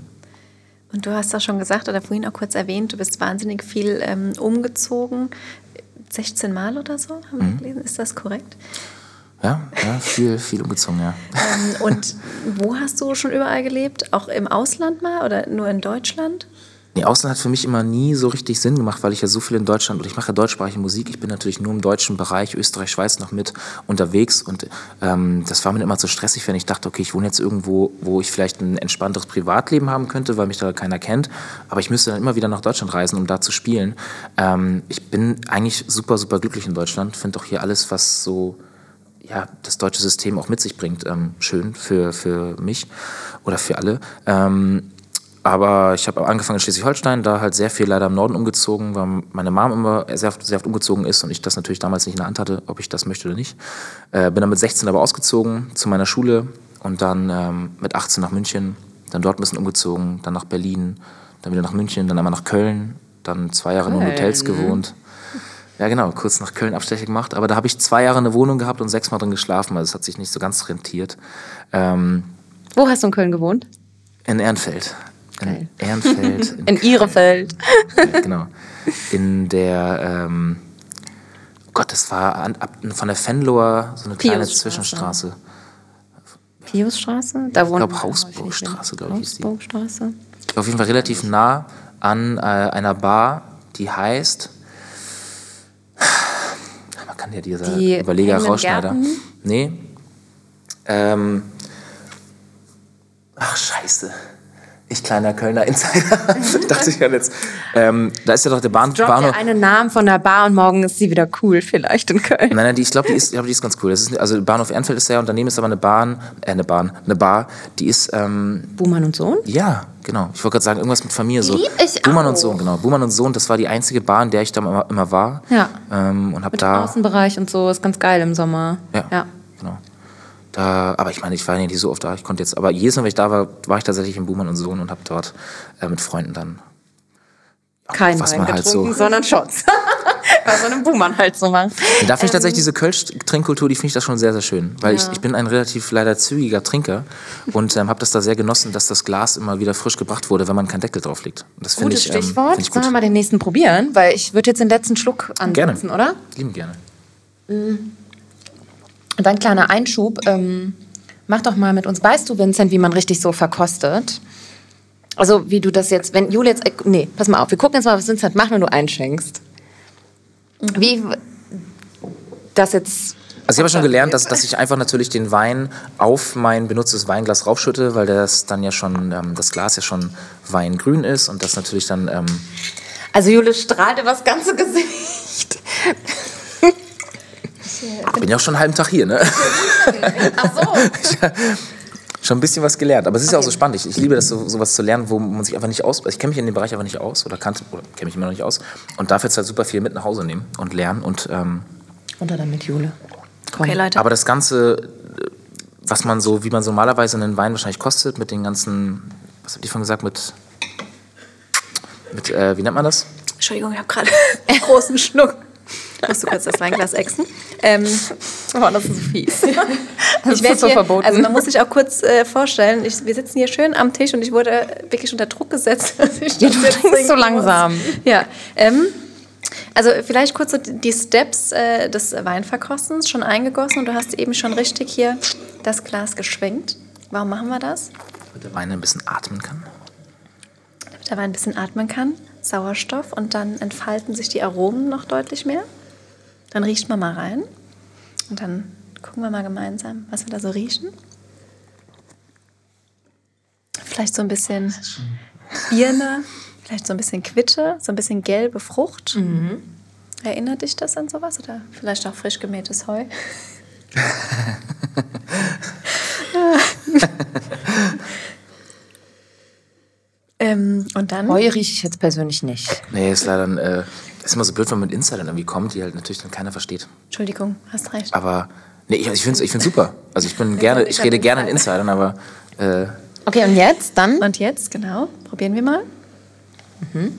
Und du hast auch schon gesagt oder vorhin auch kurz erwähnt, du bist wahnsinnig viel ähm, umgezogen. 16 Mal oder so, haben wir mhm. gelesen. Ist das korrekt? Ja, ja viel, viel umgezogen, ja. Ähm, [LAUGHS] und wo hast du schon überall gelebt? Auch im Ausland mal oder nur in Deutschland? Nee, Ausland hat für mich immer nie so richtig Sinn gemacht, weil ich ja so viel in Deutschland oder ich mache ja deutschsprachige Musik. Ich bin natürlich nur im deutschen Bereich, Österreich, Schweiz noch mit unterwegs und ähm, das war mir immer zu stressig, wenn ich dachte, okay, ich wohne jetzt irgendwo, wo ich vielleicht ein entspannteres Privatleben haben könnte, weil mich da keiner kennt, aber ich müsste dann immer wieder nach Deutschland reisen, um da zu spielen. Ähm, ich bin eigentlich super, super glücklich in Deutschland, finde auch hier alles, was so ja, das deutsche System auch mit sich bringt, ähm, schön für, für mich oder für alle. Ähm, aber ich habe angefangen in Schleswig-Holstein, da halt sehr viel leider im Norden umgezogen, weil meine Mom immer sehr, sehr oft umgezogen ist und ich das natürlich damals nicht in der Hand hatte, ob ich das möchte oder nicht. Äh, bin dann mit 16 aber ausgezogen zu meiner Schule und dann ähm, mit 18 nach München, dann dort ein bisschen umgezogen, dann nach Berlin, dann wieder nach München, dann einmal nach Köln, dann zwei Jahre Köln. nur in Hotels gewohnt. Ja, genau, kurz nach Köln Abstecher gemacht. Aber da habe ich zwei Jahre eine Wohnung gehabt und sechsmal drin geschlafen. Also es hat sich nicht so ganz rentiert. Ähm, Wo hast du in Köln gewohnt? In Ehrenfeld. In Ehrenfeld. [LAUGHS] In, in Ihrefeld. Genau. In der, ähm, Gott, das war an, ab, von der Fenloher so eine kleine Zwischenstraße. Piusstraße? Da ich glaube Hausburgstraße, glaube ich. Hausburgstraße. Auf jeden Fall relativ nah an äh, einer Bar, die heißt kann ja dieser die Überleger Rauschneider. Nee. Ähm, ach, scheiße. Ich kleiner Kölner Insider, [LAUGHS] dachte ich ja jetzt. Ähm, da ist ja doch der Bahn, Droppt Bahnhof. ihr einen Namen von der Bar und morgen ist sie wieder cool, vielleicht in Köln. Nein, nein, die, ich glaube, die ist, ich glaub, die ist ganz cool. Das ist, also Bahnhof Ehrenfeld ist ja, und daneben ist aber eine Bahn, äh, eine Bahn, eine Bar, die ist, ähm, Buhmann und Sohn? ja, genau. Ich wollte gerade sagen, irgendwas mit Familie so. Lieb ich Buhmann auch. und Sohn, genau. Buhmann und Sohn, das war die einzige Bar, in der ich da immer, immer war. Ja. Ähm, und habe Mit da. Außenbereich und so, ist ganz geil im Sommer. Ja, ja. genau. Da, aber ich meine, ich war ja nicht so oft da. Ich konnte jetzt, aber jedes Mal, wenn ich da war, war ich tatsächlich in Buhmann und Sohn und habe dort äh, mit Freunden dann. Kein was Wein man halt so- sondern Shots. [LAUGHS] Bei so einem Buhmann halt so machen. Da finde ich tatsächlich diese Kölsch-Trinkkultur, die finde ich das schon sehr, sehr schön. Weil ich, Ja. ich bin ein relativ leider zügiger Trinker und ähm, habe das da sehr genossen, dass das Glas immer wieder frisch gebracht wurde, wenn man keinen Deckel drauf legt. Das finde ich, ähm, Stichwort. find ich Sollen gut. wir mal den nächsten probieren? Weil ich würde jetzt den letzten Schluck Gerne. ansetzen, oder? Lieben gerne. Und dann kleiner Einschub. Ähm, mach doch mal mit uns. Weißt du, Vincent, wie man richtig so verkostet? Also, wie du das jetzt, wenn Jule jetzt. äh, Nee, pass mal auf. Wir gucken jetzt mal, was Vincent macht, wenn du einschenkst. Wie das jetzt. Also ich habe schon gelernt, dass, dass ich einfach natürlich den Wein auf mein benutztes Weinglas raufschütte, weil das dann ja schon, ähm, das Glas ja schon weingrün ist und das natürlich dann, ähm, Also, Jule strahlt über das ganze Gesicht. Ich bin ja auch schon einen halben Tag hier, ne? Ach so. [LAUGHS] Schon ein bisschen was gelernt. Aber es ist ja auch so spannend. Ich, ich liebe das, so, sowas zu lernen, wo man sich einfach nicht aus. Ich kenne mich in dem Bereich einfach nicht aus oder kannte, oder kenne mich immer noch nicht aus. Und darf jetzt halt super viel mit nach Hause nehmen und lernen. Und, ähm, Runter damit, Jule. Komm. Okay, Leute. aber das Ganze, äh, was man so, wie man so normalerweise einen Wein wahrscheinlich kostet, mit den ganzen, was habt ihr von gesagt, mit, mit äh, wie nennt man das? Entschuldigung, ich habe gerade [LAUGHS] einen großen Schluck. Musst du kurz das Weinglas exen. Ähm, Oh, das ist so fies. [LAUGHS] Das ist so hier, verboten. Also man muss sich auch kurz äh, vorstellen, ich, wir sitzen hier schön am Tisch und ich wurde wirklich unter Druck gesetzt. [LAUGHS] Ja, das du trinkst so muss. langsam. Ja, ähm, also vielleicht kurz so die Steps äh, des Weinverkostens schon eingegossen und du hast eben schon richtig hier das Glas geschwenkt. Warum machen wir das? Damit der Wein ein bisschen atmen kann. Damit der Wein ein bisschen atmen kann, Sauerstoff und dann entfalten sich die Aromen noch deutlich mehr. Dann riecht man mal rein und dann gucken wir mal gemeinsam, was wir da so riechen. Vielleicht so ein bisschen Birne, vielleicht so ein bisschen Quitte, so ein bisschen gelbe Frucht. Erinnert dich das an sowas oder vielleicht auch frisch gemähtes Heu? [LAUGHS] [LAUGHS] ähm, und dann Heu rieche ich jetzt persönlich nicht. Nee, ist leider ein, äh, ist immer so blöd, wenn man mit Insidern irgendwie kommt, die halt natürlich dann keiner versteht. Entschuldigung, hast recht. Aber nee, ich, ich finde es ich find's super. Also ich bin gerne, ich rede gerne in Insidern, aber äh, Okay, und jetzt dann? Und jetzt, genau, probieren wir mal. [LAUGHS]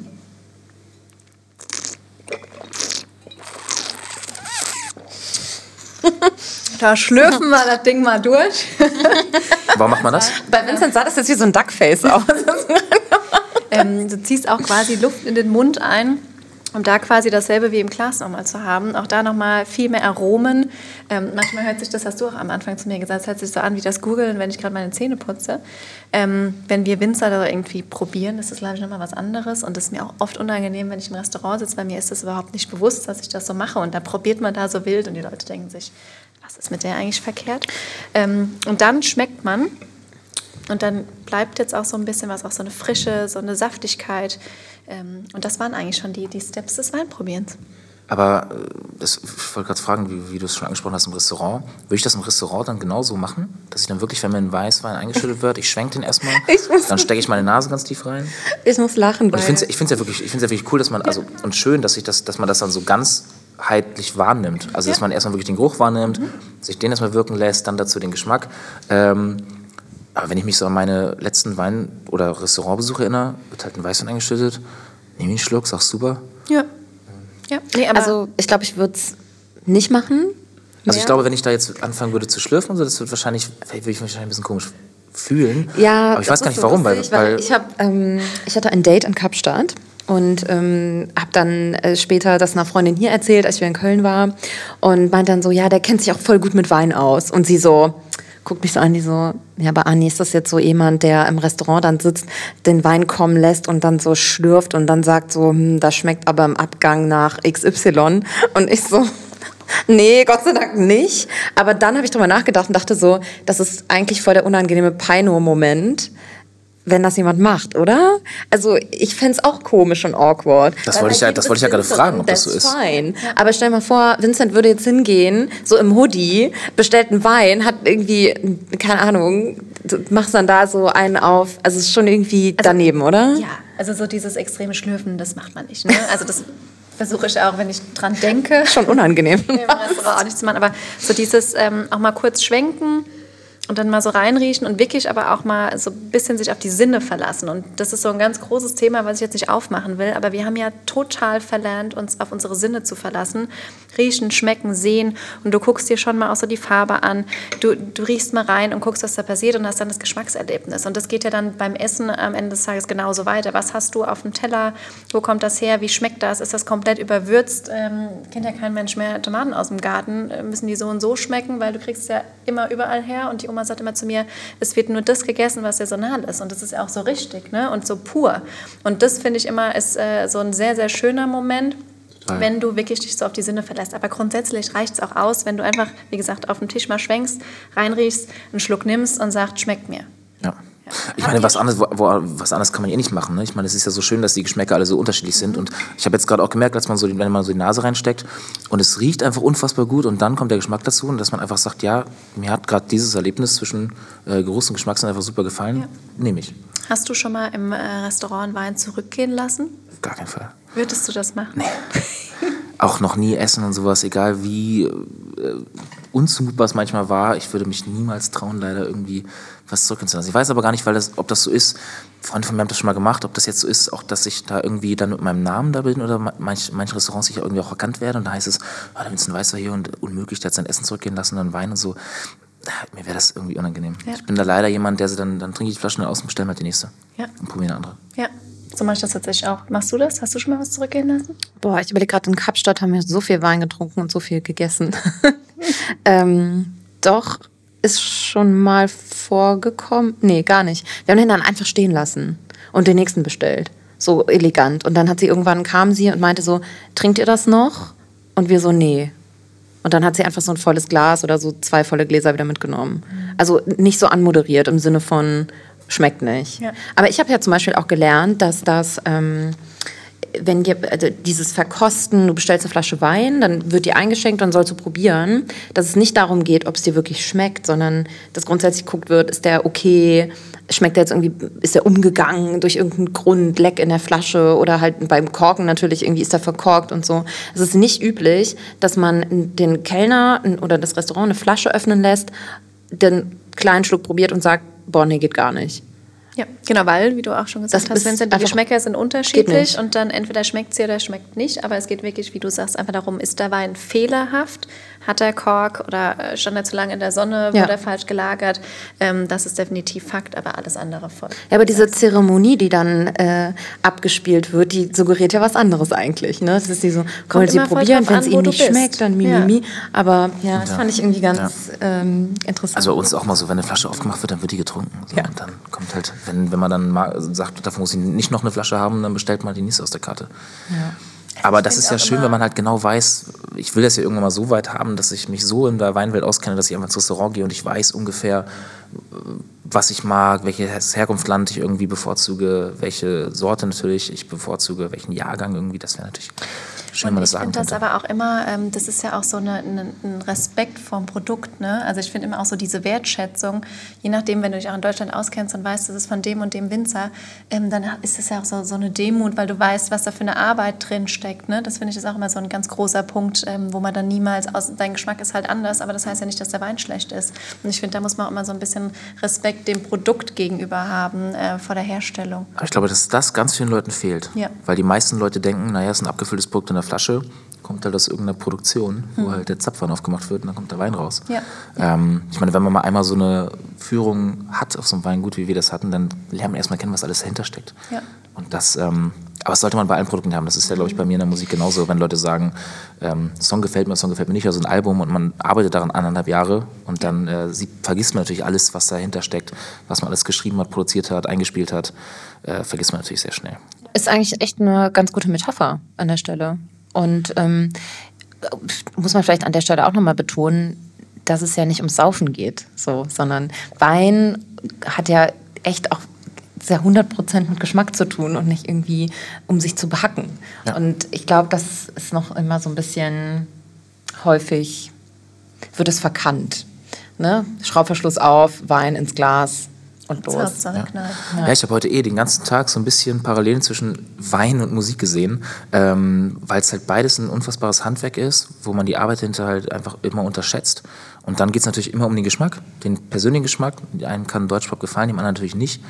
Da schlürfen wir das Ding mal durch. [LAUGHS] warum macht man das? Bei Vincent sah das jetzt wie so ein Duckface aus. [LAUGHS] ähm, du ziehst auch quasi Luft in den Mund ein, um da quasi dasselbe wie im Glas nochmal zu haben. Auch da nochmal viel mehr Aromen. Ähm, manchmal hört sich das, hast du auch am Anfang zu mir gesagt, es hört sich so an wie das Googeln, wenn ich gerade meine Zähne putze. Ähm, wenn wir Winzer da irgendwie probieren, ist das, glaube ich, nochmal was anderes. Und das ist mir auch oft unangenehm, wenn ich im Restaurant sitze, weil mir ist das überhaupt nicht bewusst, dass ich das so mache. Und da probiert man da so wild und die Leute denken sich, was ist mit der eigentlich verkehrt? Ähm, und dann schmeckt man und dann bleibt jetzt auch so ein bisschen was, auch so eine Frische, so eine Saftigkeit. Ähm, und das waren eigentlich schon die, die Steps des Weinprobierens. Aber äh, das, ich wollte gerade fragen, wie, wie du es schon angesprochen hast im Restaurant. Würde ich das im Restaurant dann genauso machen? Dass ich dann wirklich, wenn mir ein Weißwein eingeschüttet wird, ich schwenke den erstmal, [LAUGHS] dann stecke ich meine Nase ganz tief rein. Ich muss lachen, Und ich finde es ja, wirklich- ich ja wirklich cool, dass man, also, und schön, dass, ich das, dass man das dann so ganzheitlich wahrnimmt. Also, dass man erstmal wirklich den Geruch wahrnimmt, sich den erstmal wirken lässt, dann dazu den Geschmack. Ähm, aber wenn ich mich so an meine letzten Wein- oder Restaurantbesuche erinnere, wird halt ein Weißwein eingeschüttet, nehme einen Schluck, sag's super. Ja. Ja, nee, aber also ich glaube, ich würde es nicht machen. Also ich glaube, wenn ich da jetzt anfangen würde zu schlürfen, und so, das wird wahrscheinlich, würde ich mich wahrscheinlich ein bisschen komisch fühlen. Ja, aber ich weiß gar nicht so warum, weil, lustig, weil ich, hab, ähm, ich hatte ein Date in Kapstadt und ähm, habe dann äh, später das einer Freundin hier erzählt, als wir in Köln waren und meint dann so, ja, der kennt sich auch voll gut mit Wein aus und sie so guckt mich so an, die so, ja, bei Anni ist das jetzt so jemand, der im Restaurant dann sitzt, den Wein kommen lässt und dann so schlürft und dann sagt so, hm, das schmeckt aber im Abgang nach XY und ich so, [LAUGHS] Nee, Gott sei Dank nicht. Aber dann habe ich drüber nachgedacht und dachte so, das ist eigentlich voll der unangenehme Peino-Moment, wenn das jemand macht, oder? Also ich fände es auch komisch und awkward. Das wollte ich ja, das wollte ich ja gerade fragen, ob das so ist. Fine. Aber stell mal vor, Vincent würde jetzt hingehen, so im Hoodie, bestellt einen Wein, hat irgendwie, keine Ahnung, du machst dann da so einen auf. Also es ist schon irgendwie daneben, oder? Ja, also so dieses extreme Schlürfen, das macht man nicht. Ne? Also das versuche ich auch, wenn ich dran denke. Schon unangenehm. [LAUGHS] Im Restaurant auch nicht zu machen. Aber so dieses ähm, auch mal kurz schwenken und dann mal so reinriechen und wirklich aber auch mal so ein bisschen sich auf die Sinne verlassen. Und das ist so ein ganz großes Thema, was ich jetzt nicht aufmachen will, aber wir haben ja total verlernt, uns auf unsere Sinne zu verlassen. Riechen, schmecken, sehen und du guckst dir schon mal auch so die Farbe an. Du, du riechst mal rein und guckst, was da passiert und hast dann das Geschmackserlebnis. Und das geht ja dann beim Essen am Ende des Tages genauso weiter. Was hast du auf dem Teller? Wo kommt das her? Wie schmeckt das? Ist das komplett überwürzt? Ähm, kennt ja kein Mensch mehr Tomaten aus dem Garten. Äh, müssen die so und so schmecken, weil du kriegst ja immer überall her und die Oma sagt immer zu mir, es wird nur das gegessen, was saisonal ist. Und das ist ja auch so richtig ne? und so pur. Und das finde ich immer ist äh, so ein sehr, sehr schöner Moment. Total. Wenn du wirklich dich so auf die Sinne verlässt. Aber grundsätzlich reicht es auch aus, wenn du einfach, wie gesagt, auf den Tisch mal schwenkst, reinriechst, einen Schluck nimmst und sagst, schmeckt mir. Ja. Ich meine, was anderes, wo, wo, was anderes kann man eh nicht machen. Ne? Ich meine, es ist ja so schön, dass die Geschmäcker alle so unterschiedlich sind. Und ich habe jetzt gerade auch gemerkt, dass man so, die- wenn man so die Nase reinsteckt und es riecht einfach unfassbar gut und dann kommt der Geschmack dazu und dass man einfach sagt, ja, mir hat gerade dieses Erlebnis zwischen äh, Geruchs- und Geschmackssinn einfach super gefallen, nehme ich. Hast du schon mal im äh, Restaurant Wein zurückgehen lassen? Auf gar keinen Fall. Würdest du das machen? Auch noch nie essen und sowas, egal wie äh, unzumutbar es manchmal war. Ich würde mich niemals trauen, leider irgendwie was zurückgehen zu lassen. Ich weiß aber gar nicht, weil das, ob das so ist. Freunde von mir haben das schon mal gemacht, ob das jetzt so ist, auch dass ich da irgendwie dann mit meinem Namen da bin oder manch, manche Restaurants ich ja irgendwie auch erkannt werde und da heißt es, ah, da ist ein Weißer hier und unmöglich, der hat sein Essen zurückgehen lassen und dann Wein und so. Mir wäre das irgendwie unangenehm. Ja. Ich bin da leider jemand, der sie dann, dann trinke ich die Flasche aus und bestelle mal die nächste. Ja. Und probiere eine andere. Ja, so mache ich das tatsächlich auch. Machst du das? Hast du schon mal was zurückgehen lassen? Boah, ich überlege gerade, in Kapstadt haben wir so viel Wein getrunken und so viel gegessen. [LAUGHS] ähm, doch, ist schon mal vorgekommen. Nee, gar nicht. Wir haben den dann einfach stehen lassen und den nächsten bestellt. So elegant. Und dann hat sie irgendwann kam sie und meinte so, trinkt ihr das noch? Und wir so, nee. Und dann hat sie einfach so ein volles Glas oder so zwei volle Gläser wieder mitgenommen. Also nicht so anmoderiert im Sinne von schmeckt nicht. Ja. Aber ich habe ja zum Beispiel auch gelernt, dass das, ähm, wenn dir, also dieses Verkosten, du bestellst eine Flasche Wein, dann wird die eingeschenkt, dann sollst du probieren, dass es nicht darum geht, ob es dir wirklich schmeckt, sondern dass grundsätzlich geguckt wird, ist der okay, schmeckt der jetzt irgendwie, ist der umgegangen durch irgendeinen Grund, Leck in der Flasche oder halt beim Korken natürlich irgendwie ist der verkorkt und so. Es ist nicht üblich, dass man den Kellner oder das Restaurant eine Flasche öffnen lässt, den kleinen Schluck probiert und sagt, boah, nee, geht gar nicht. Ja, genau, weil, wie du auch schon gesagt Das hast, Vincent, die Geschmäcker sind unterschiedlich und dann entweder schmeckt sie oder schmeckt nicht, aber es geht wirklich, wie du sagst, einfach darum, ist der Wein fehlerhaft, hat der Kork oder äh, stand er zu lange in der Sonne, Ja. wurde er falsch gelagert, ähm, das ist definitiv Fakt, aber alles andere folgt. Ja, aber diese Zeremonie, die dann äh, abgespielt wird, die suggeriert ja was anderes eigentlich. Ne? Das ist die so, wollen Sie voll probieren, wenn es Ihnen nicht schmeckt, dann Ja. mimimi. Aber ja, das Ja. fand ich irgendwie ganz ähm, interessant. Also bei uns auch mal so, wenn eine Flasche aufgemacht wird, dann wird die getrunken. So. Ja. Und dann kommt halt, wenn, wenn man dann mal sagt, davon muss ich nicht noch eine Flasche haben, dann bestellt man die nächste aus der Karte. Aber das ist ja schön, wenn man halt genau weiß, ich will das ja irgendwann mal so weit haben, dass ich mich so in der Weinwelt auskenne, dass ich einfach ins Restaurant gehe und ich weiß ungefähr, was ich mag, welches Herkunftsland ich irgendwie bevorzuge, welche Sorte natürlich ich bevorzuge, welchen Jahrgang irgendwie, das wäre natürlich schön, man Und das ich sagen finde das aber auch immer, ähm, das ist ja auch so eine, eine, ein Respekt vom Produkt. Ne? Also ich finde immer auch so diese Wertschätzung, je nachdem, wenn du dich auch in Deutschland auskennst und weißt, das ist von dem und dem Winzer, ähm, dann ist es ja auch so, so eine Demut, weil du weißt, was da für eine Arbeit drin steckt. Ne? Das finde ich ist auch immer so ein ganz großer Punkt, ähm, wo man dann niemals, aus, dein Geschmack ist halt anders, aber das heißt ja nicht, dass der Wein schlecht ist. Und ich finde, da muss man auch immer so ein bisschen Respekt dem Produkt gegenüber haben äh, vor der Herstellung. Aber ich glaube, dass das ganz vielen Leuten fehlt. Ja. Weil die meisten Leute denken, naja, es ist ein abgefülltes Produkt in der Flasche, kommt halt aus irgendeiner Produktion, wo halt der Zapfhahn aufgemacht wird und dann kommt der Wein raus. Hm. Ja. Ähm, ich meine, wenn man mal einmal so eine Führung hat auf so einem Weingut, wie wir das hatten, dann lernt man erstmal kennen, was alles dahinter steckt. Ja. Und das, ähm, aber das sollte man bei allen Produkten haben. Das ist ja, glaube ich, bei mir in der Musik genauso. Wenn Leute sagen, ähm, Song gefällt mir, Song gefällt mir nicht, also ein Album und man arbeitet daran anderthalb Jahre und dann äh, sieht, vergisst man natürlich alles, was dahinter steckt, was man alles geschrieben hat, produziert hat, eingespielt hat, äh, vergisst man natürlich sehr schnell. ist eigentlich echt eine ganz gute Metapher an der Stelle. Und ähm, muss man vielleicht an der Stelle auch nochmal betonen, dass es ja nicht ums Saufen geht, so, sondern Wein hat ja echt auch sehr 100% mit Geschmack zu tun und nicht irgendwie, um sich zu behacken. Ja. Und ich glaube, das ist noch immer so ein bisschen häufig, wird es verkannt. Ne? Schraubverschluss auf, Wein ins Glas, und los. Ja. ja. ich habe heute eh den ganzen Tag so ein bisschen Parallelen zwischen Wein und Musik gesehen, ähm, weil es halt beides ein unfassbares Handwerk ist, wo man die Arbeit hinter halt einfach immer unterschätzt. Und dann geht es natürlich immer um den Geschmack, den persönlichen Geschmack. Einem kann Deutschpop gefallen, dem anderen natürlich nicht.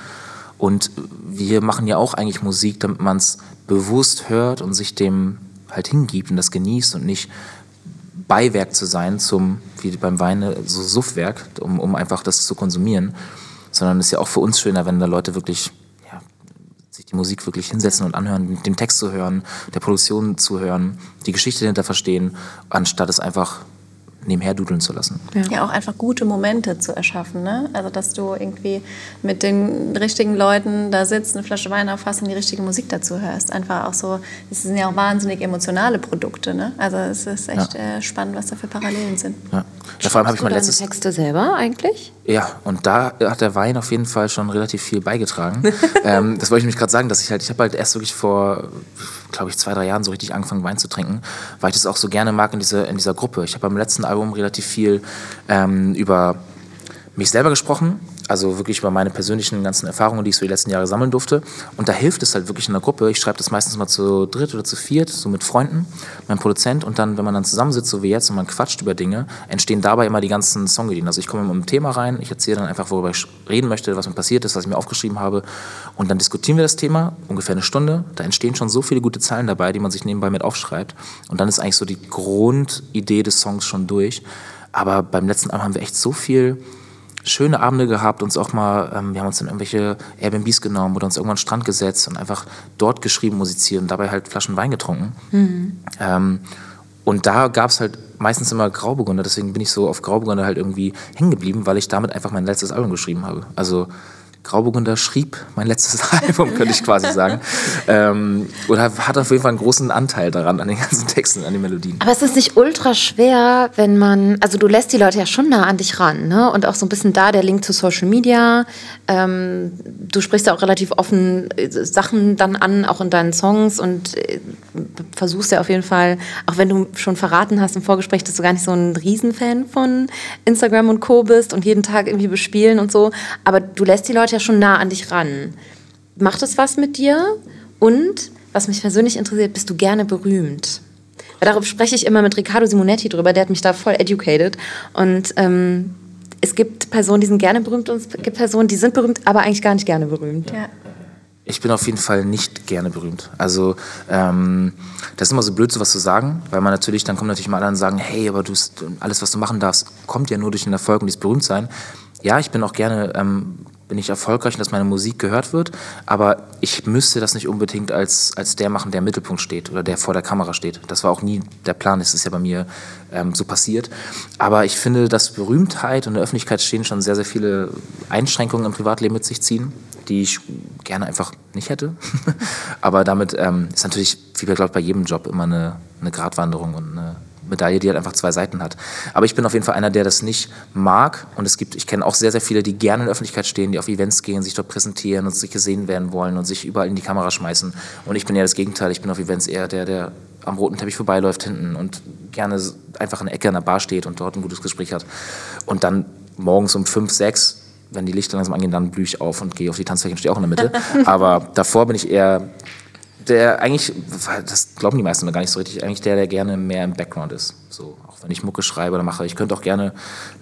Und wir machen ja auch eigentlich Musik, damit man es bewusst hört und sich dem halt hingibt und das genießt und nicht Beiwerk zu sein zum, wie beim Wein, so Suffwerk, um, um einfach das zu konsumieren sondern es ist ja auch für uns schöner, wenn da Leute wirklich ja, sich die Musik wirklich hinsetzen und anhören, den Text zu hören, der Produktion zu hören, die Geschichte dahinter verstehen, anstatt es einfach nebenher dudeln zu lassen. Ja. ja, auch einfach gute Momente zu erschaffen. Ne? Also, dass du irgendwie mit den richtigen Leuten da sitzt, eine Flasche Wein auffasst und die richtige Musik dazu hörst. Einfach auch so, es sind ja auch wahnsinnig emotionale Produkte. Ne? Also, es ist echt ja. äh, spannend, was da für Parallelen sind. Ja, ja vor allem habe ich mein letztes. Texte selber eigentlich? Ja, und da hat der Wein auf jeden Fall schon relativ viel beigetragen. [LAUGHS] ähm, das wollte ich nämlich gerade sagen, dass ich halt, ich habe halt erst wirklich vor, glaube ich, zwei, drei Jahren so richtig angefangen, Wein zu trinken, weil ich das auch so gerne mag in, diese, in dieser Gruppe. Ich habe beim letzten Album relativ viel ähm, über mich selber gesprochen, also wirklich über meine persönlichen ganzen Erfahrungen, die ich so die letzten Jahre sammeln durfte. Und da hilft es halt wirklich in der Gruppe. Ich schreibe das meistens mal zu dritt oder zu viert, so mit Freunden, mein Produzent. Und dann, wenn man dann zusammensitzt, so wie jetzt, und man quatscht über Dinge, entstehen dabei immer die ganzen Songideen. Also ich komme mit einem Thema rein, ich erzähle dann einfach, worüber ich reden möchte, was mir passiert ist, was ich mir aufgeschrieben habe. Und dann diskutieren wir das Thema, ungefähr eine Stunde. Da entstehen schon so viele gute Zeilen dabei, die man sich nebenbei mit aufschreibt. Und dann ist eigentlich so die Grundidee des Songs schon durch. Aber beim letzten Album haben wir echt so viel schöne Abende gehabt, uns auch mal, ähm, wir haben uns dann irgendwelche Airbnbs genommen oder uns irgendwann an den Strand gesetzt und einfach dort geschrieben, musizieren und dabei halt Flaschen Wein getrunken. Mhm. Ähm, und da gab es halt meistens immer Grauburgunder, deswegen bin ich so auf Grauburgunder halt irgendwie hängen geblieben, weil ich damit einfach mein letztes Album geschrieben habe. Also Grauburgunder schrieb mein letztes [LAUGHS] Album, könnte ich quasi sagen. ähm, oder hat auf jeden Fall einen großen Anteil daran, an den ganzen Texten, an den Melodien. Aber es ist nicht ultra schwer, wenn man, also du lässt die Leute ja schon nah an dich ran, ne? Und auch so ein bisschen da der Link zu Social Media. Ähm, du sprichst ja auch relativ offen äh, Sachen dann an, auch in deinen Songs und äh, versuchst ja auf jeden Fall, auch wenn du schon verraten hast im Vorgespräch, dass du gar nicht so ein Riesenfan von Instagram und Co. bist und jeden Tag irgendwie bespielen und so, aber du lässt die Leute ja schon nah an dich ran. Macht es was mit dir? Und, was mich persönlich interessiert, bist du gerne berühmt? Weil darauf spreche ich immer mit Riccardo Simonetti drüber, der hat mich da voll educated. Und ähm, es gibt Personen, die sind gerne berühmt und es gibt Personen, die sind berühmt, aber eigentlich gar nicht gerne berühmt. Ja. Ich bin auf jeden Fall nicht gerne berühmt. Also ähm, das ist immer so blöd, so was zu sagen, weil man natürlich, dann kommen natürlich mal alle und sagen, hey, aber du alles, was du machen darfst, kommt ja nur durch den Erfolg und dieses Berühmtsein. Ja, ich bin auch gerne ähm, bin ich erfolgreich und dass meine Musik gehört wird, aber ich müsste das nicht unbedingt als, als der machen, der im Mittelpunkt steht oder der vor der Kamera steht. Das war auch nie der Plan, das ist ja bei mir ähm, so passiert. Aber ich finde, dass Berühmtheit und der Öffentlichkeit stehen schon sehr, sehr viele Einschränkungen im Privatleben mit sich ziehen, die ich gerne einfach nicht hätte. [LAUGHS] aber damit ähm, ist natürlich, wie bei, glaube bei jedem Job, immer eine, eine Gratwanderung und eine Medaille, die halt einfach zwei Seiten hat. Aber ich bin auf jeden Fall einer, der das nicht mag. Und es gibt, ich kenne auch sehr, sehr viele, die gerne in der Öffentlichkeit stehen, die auf Events gehen, sich dort präsentieren und sich gesehen werden wollen und sich überall in die Kamera schmeißen. Und ich bin eher das Gegenteil. Ich bin auf Events eher der, der am roten Teppich vorbeiläuft hinten und gerne einfach in der Ecke in der Bar steht und dort ein gutes Gespräch hat. Und dann morgens um fünf, sechs wenn die Lichter langsam angehen, dann blühe ich auf und gehe auf die Tanzfläche und stehe auch in der Mitte. [LAUGHS] Aber davor bin ich eher der eigentlich, das glauben die meisten gar nicht so richtig, eigentlich der, der gerne mehr im Background ist. So, auch wenn ich Mucke schreibe oder mache. Ich könnte auch gerne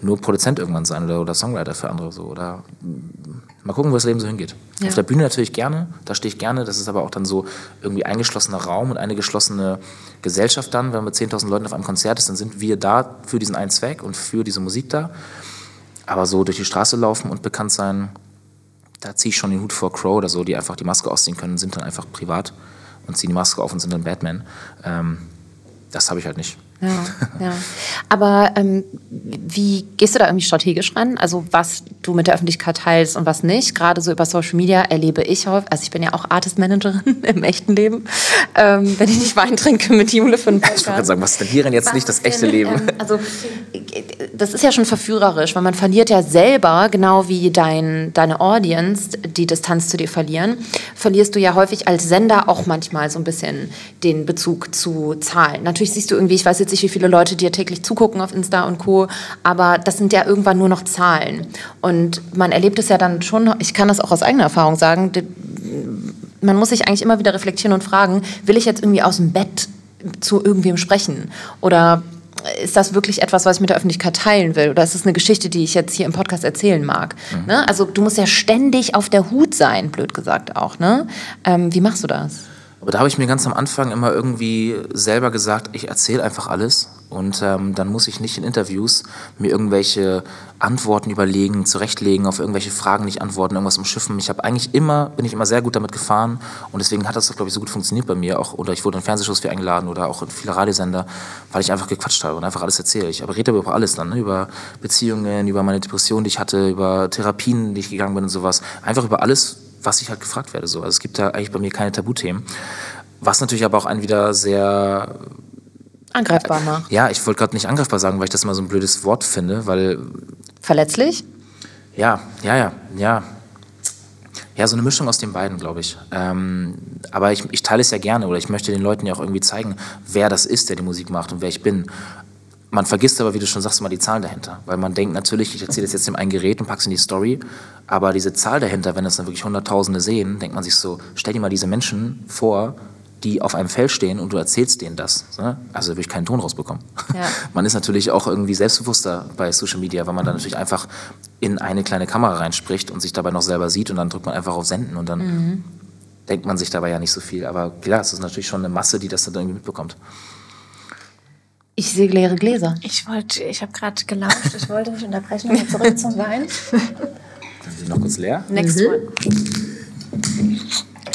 nur Produzent irgendwann sein oder, oder Songwriter für andere. So, oder mal gucken, wo das Leben so hingeht. Ja. Auf der Bühne natürlich gerne, da stehe ich gerne. Das ist aber auch dann so irgendwie ein geschlossener Raum und eine geschlossene Gesellschaft dann. Wenn man mit 10.000 Leuten auf einem Konzert ist, dann sind wir da für diesen einen Zweck und für diese Musik da. Aber so durch die Straße laufen und bekannt sein, da ziehe ich schon den Hut vor Crow oder so, die einfach die Maske ausziehen können, sind dann einfach privat und ziehen die Maske auf und sind dann Batman. Ähm, das habe ich halt nicht. Ja, ja. Aber ähm, wie gehst du da irgendwie strategisch ran? Also was du mit der Öffentlichkeit teilst und was nicht? Gerade so über Social Media erlebe ich häufig, also ich bin ja auch Artist Managerin [LAUGHS] im echten Leben, ähm, wenn ich nicht Wein trinke mit Jule für einen Podcast. Ich wollte sagen, was ist denn hierin jetzt was nicht das echte denn, Leben? Ähm, also das ist ja schon verführerisch, weil man verliert ja selber, genau wie dein, deine Audience die Distanz zu dir verlieren, verlierst du ja häufig als Sender auch manchmal so ein bisschen den Bezug zu Zahlen. Natürlich siehst du irgendwie, ich weiß jetzt nicht, wie viele Leute dir täglich zugucken auf Insta und Co., aber das sind ja irgendwann nur noch Zahlen. Und man erlebt es ja dann schon, ich kann das auch aus eigener Erfahrung sagen, man muss sich eigentlich immer wieder reflektieren und fragen, will ich jetzt irgendwie aus dem Bett zu irgendwem sprechen? Oder ist das wirklich etwas, was ich mit der Öffentlichkeit teilen will? Oder ist es eine Geschichte, die ich jetzt hier im Podcast erzählen mag? Mhm. Ne? Also du musst ja ständig auf der Hut sein, blöd gesagt auch. Ne? Ähm, wie machst du das? Aber da habe ich mir ganz am Anfang immer irgendwie selber gesagt, ich erzähle einfach alles und ähm, dann muss ich nicht in Interviews mir irgendwelche Antworten überlegen, zurechtlegen, auf irgendwelche Fragen nicht antworten, irgendwas umschiffen. Ich habe eigentlich immer, bin ich immer sehr gut damit gefahren und deswegen hat das, glaube ich, so gut funktioniert bei mir. Auch, oder ich wurde in Fernsehshows für eingeladen oder auch in viele Radiosender, weil ich einfach gequatscht habe und einfach alles erzähle. Ich rede über alles dann, ne? über Beziehungen, über meine Depression, die ich hatte, über Therapien, die ich gegangen bin und sowas. Einfach über alles, was ich halt gefragt werde. So. Also es gibt da eigentlich bei mir keine Tabuthemen. Was natürlich aber auch einen wieder sehr angreifbar macht. Ja, ich wollte gerade nicht angreifbar sagen, weil ich das immer so ein blödes Wort finde, weil. Verletzlich? Ja, ja, ja, ja. Ja, so eine Mischung aus den beiden, glaube ich. Ähm, aber ich, ich teile es ja gerne oder ich möchte den Leuten ja auch irgendwie zeigen, wer das ist, der die Musik macht und wer ich bin. Man vergisst aber, wie du schon sagst, immer die Zahlen dahinter. Weil man denkt natürlich, ich erzähle das jetzt dem einen Gerät und packe es in die Story. Aber diese Zahl dahinter, wenn das dann wirklich Hunderttausende sehen, denkt man sich so, stell dir mal diese Menschen vor, die auf einem Feld stehen und du erzählst denen das. Ne? Also würde ich keinen Ton rausbekommen. Ja. [LAUGHS] Man ist natürlich auch irgendwie selbstbewusster bei Social Media, weil man dann natürlich einfach in eine kleine Kamera reinspricht und sich dabei noch selber sieht und dann drückt man einfach auf Senden und dann mhm. denkt man sich dabei ja nicht so viel. Aber klar, es ist natürlich schon eine Masse, die das dann irgendwie mitbekommt. Ich sehe leere Gläser. Ich wollte, ich habe gerade gelauscht, ich wollte mich unterbrechen, nochmal zurück zum Wein. Sind die noch kurz leer? Next mhm. one.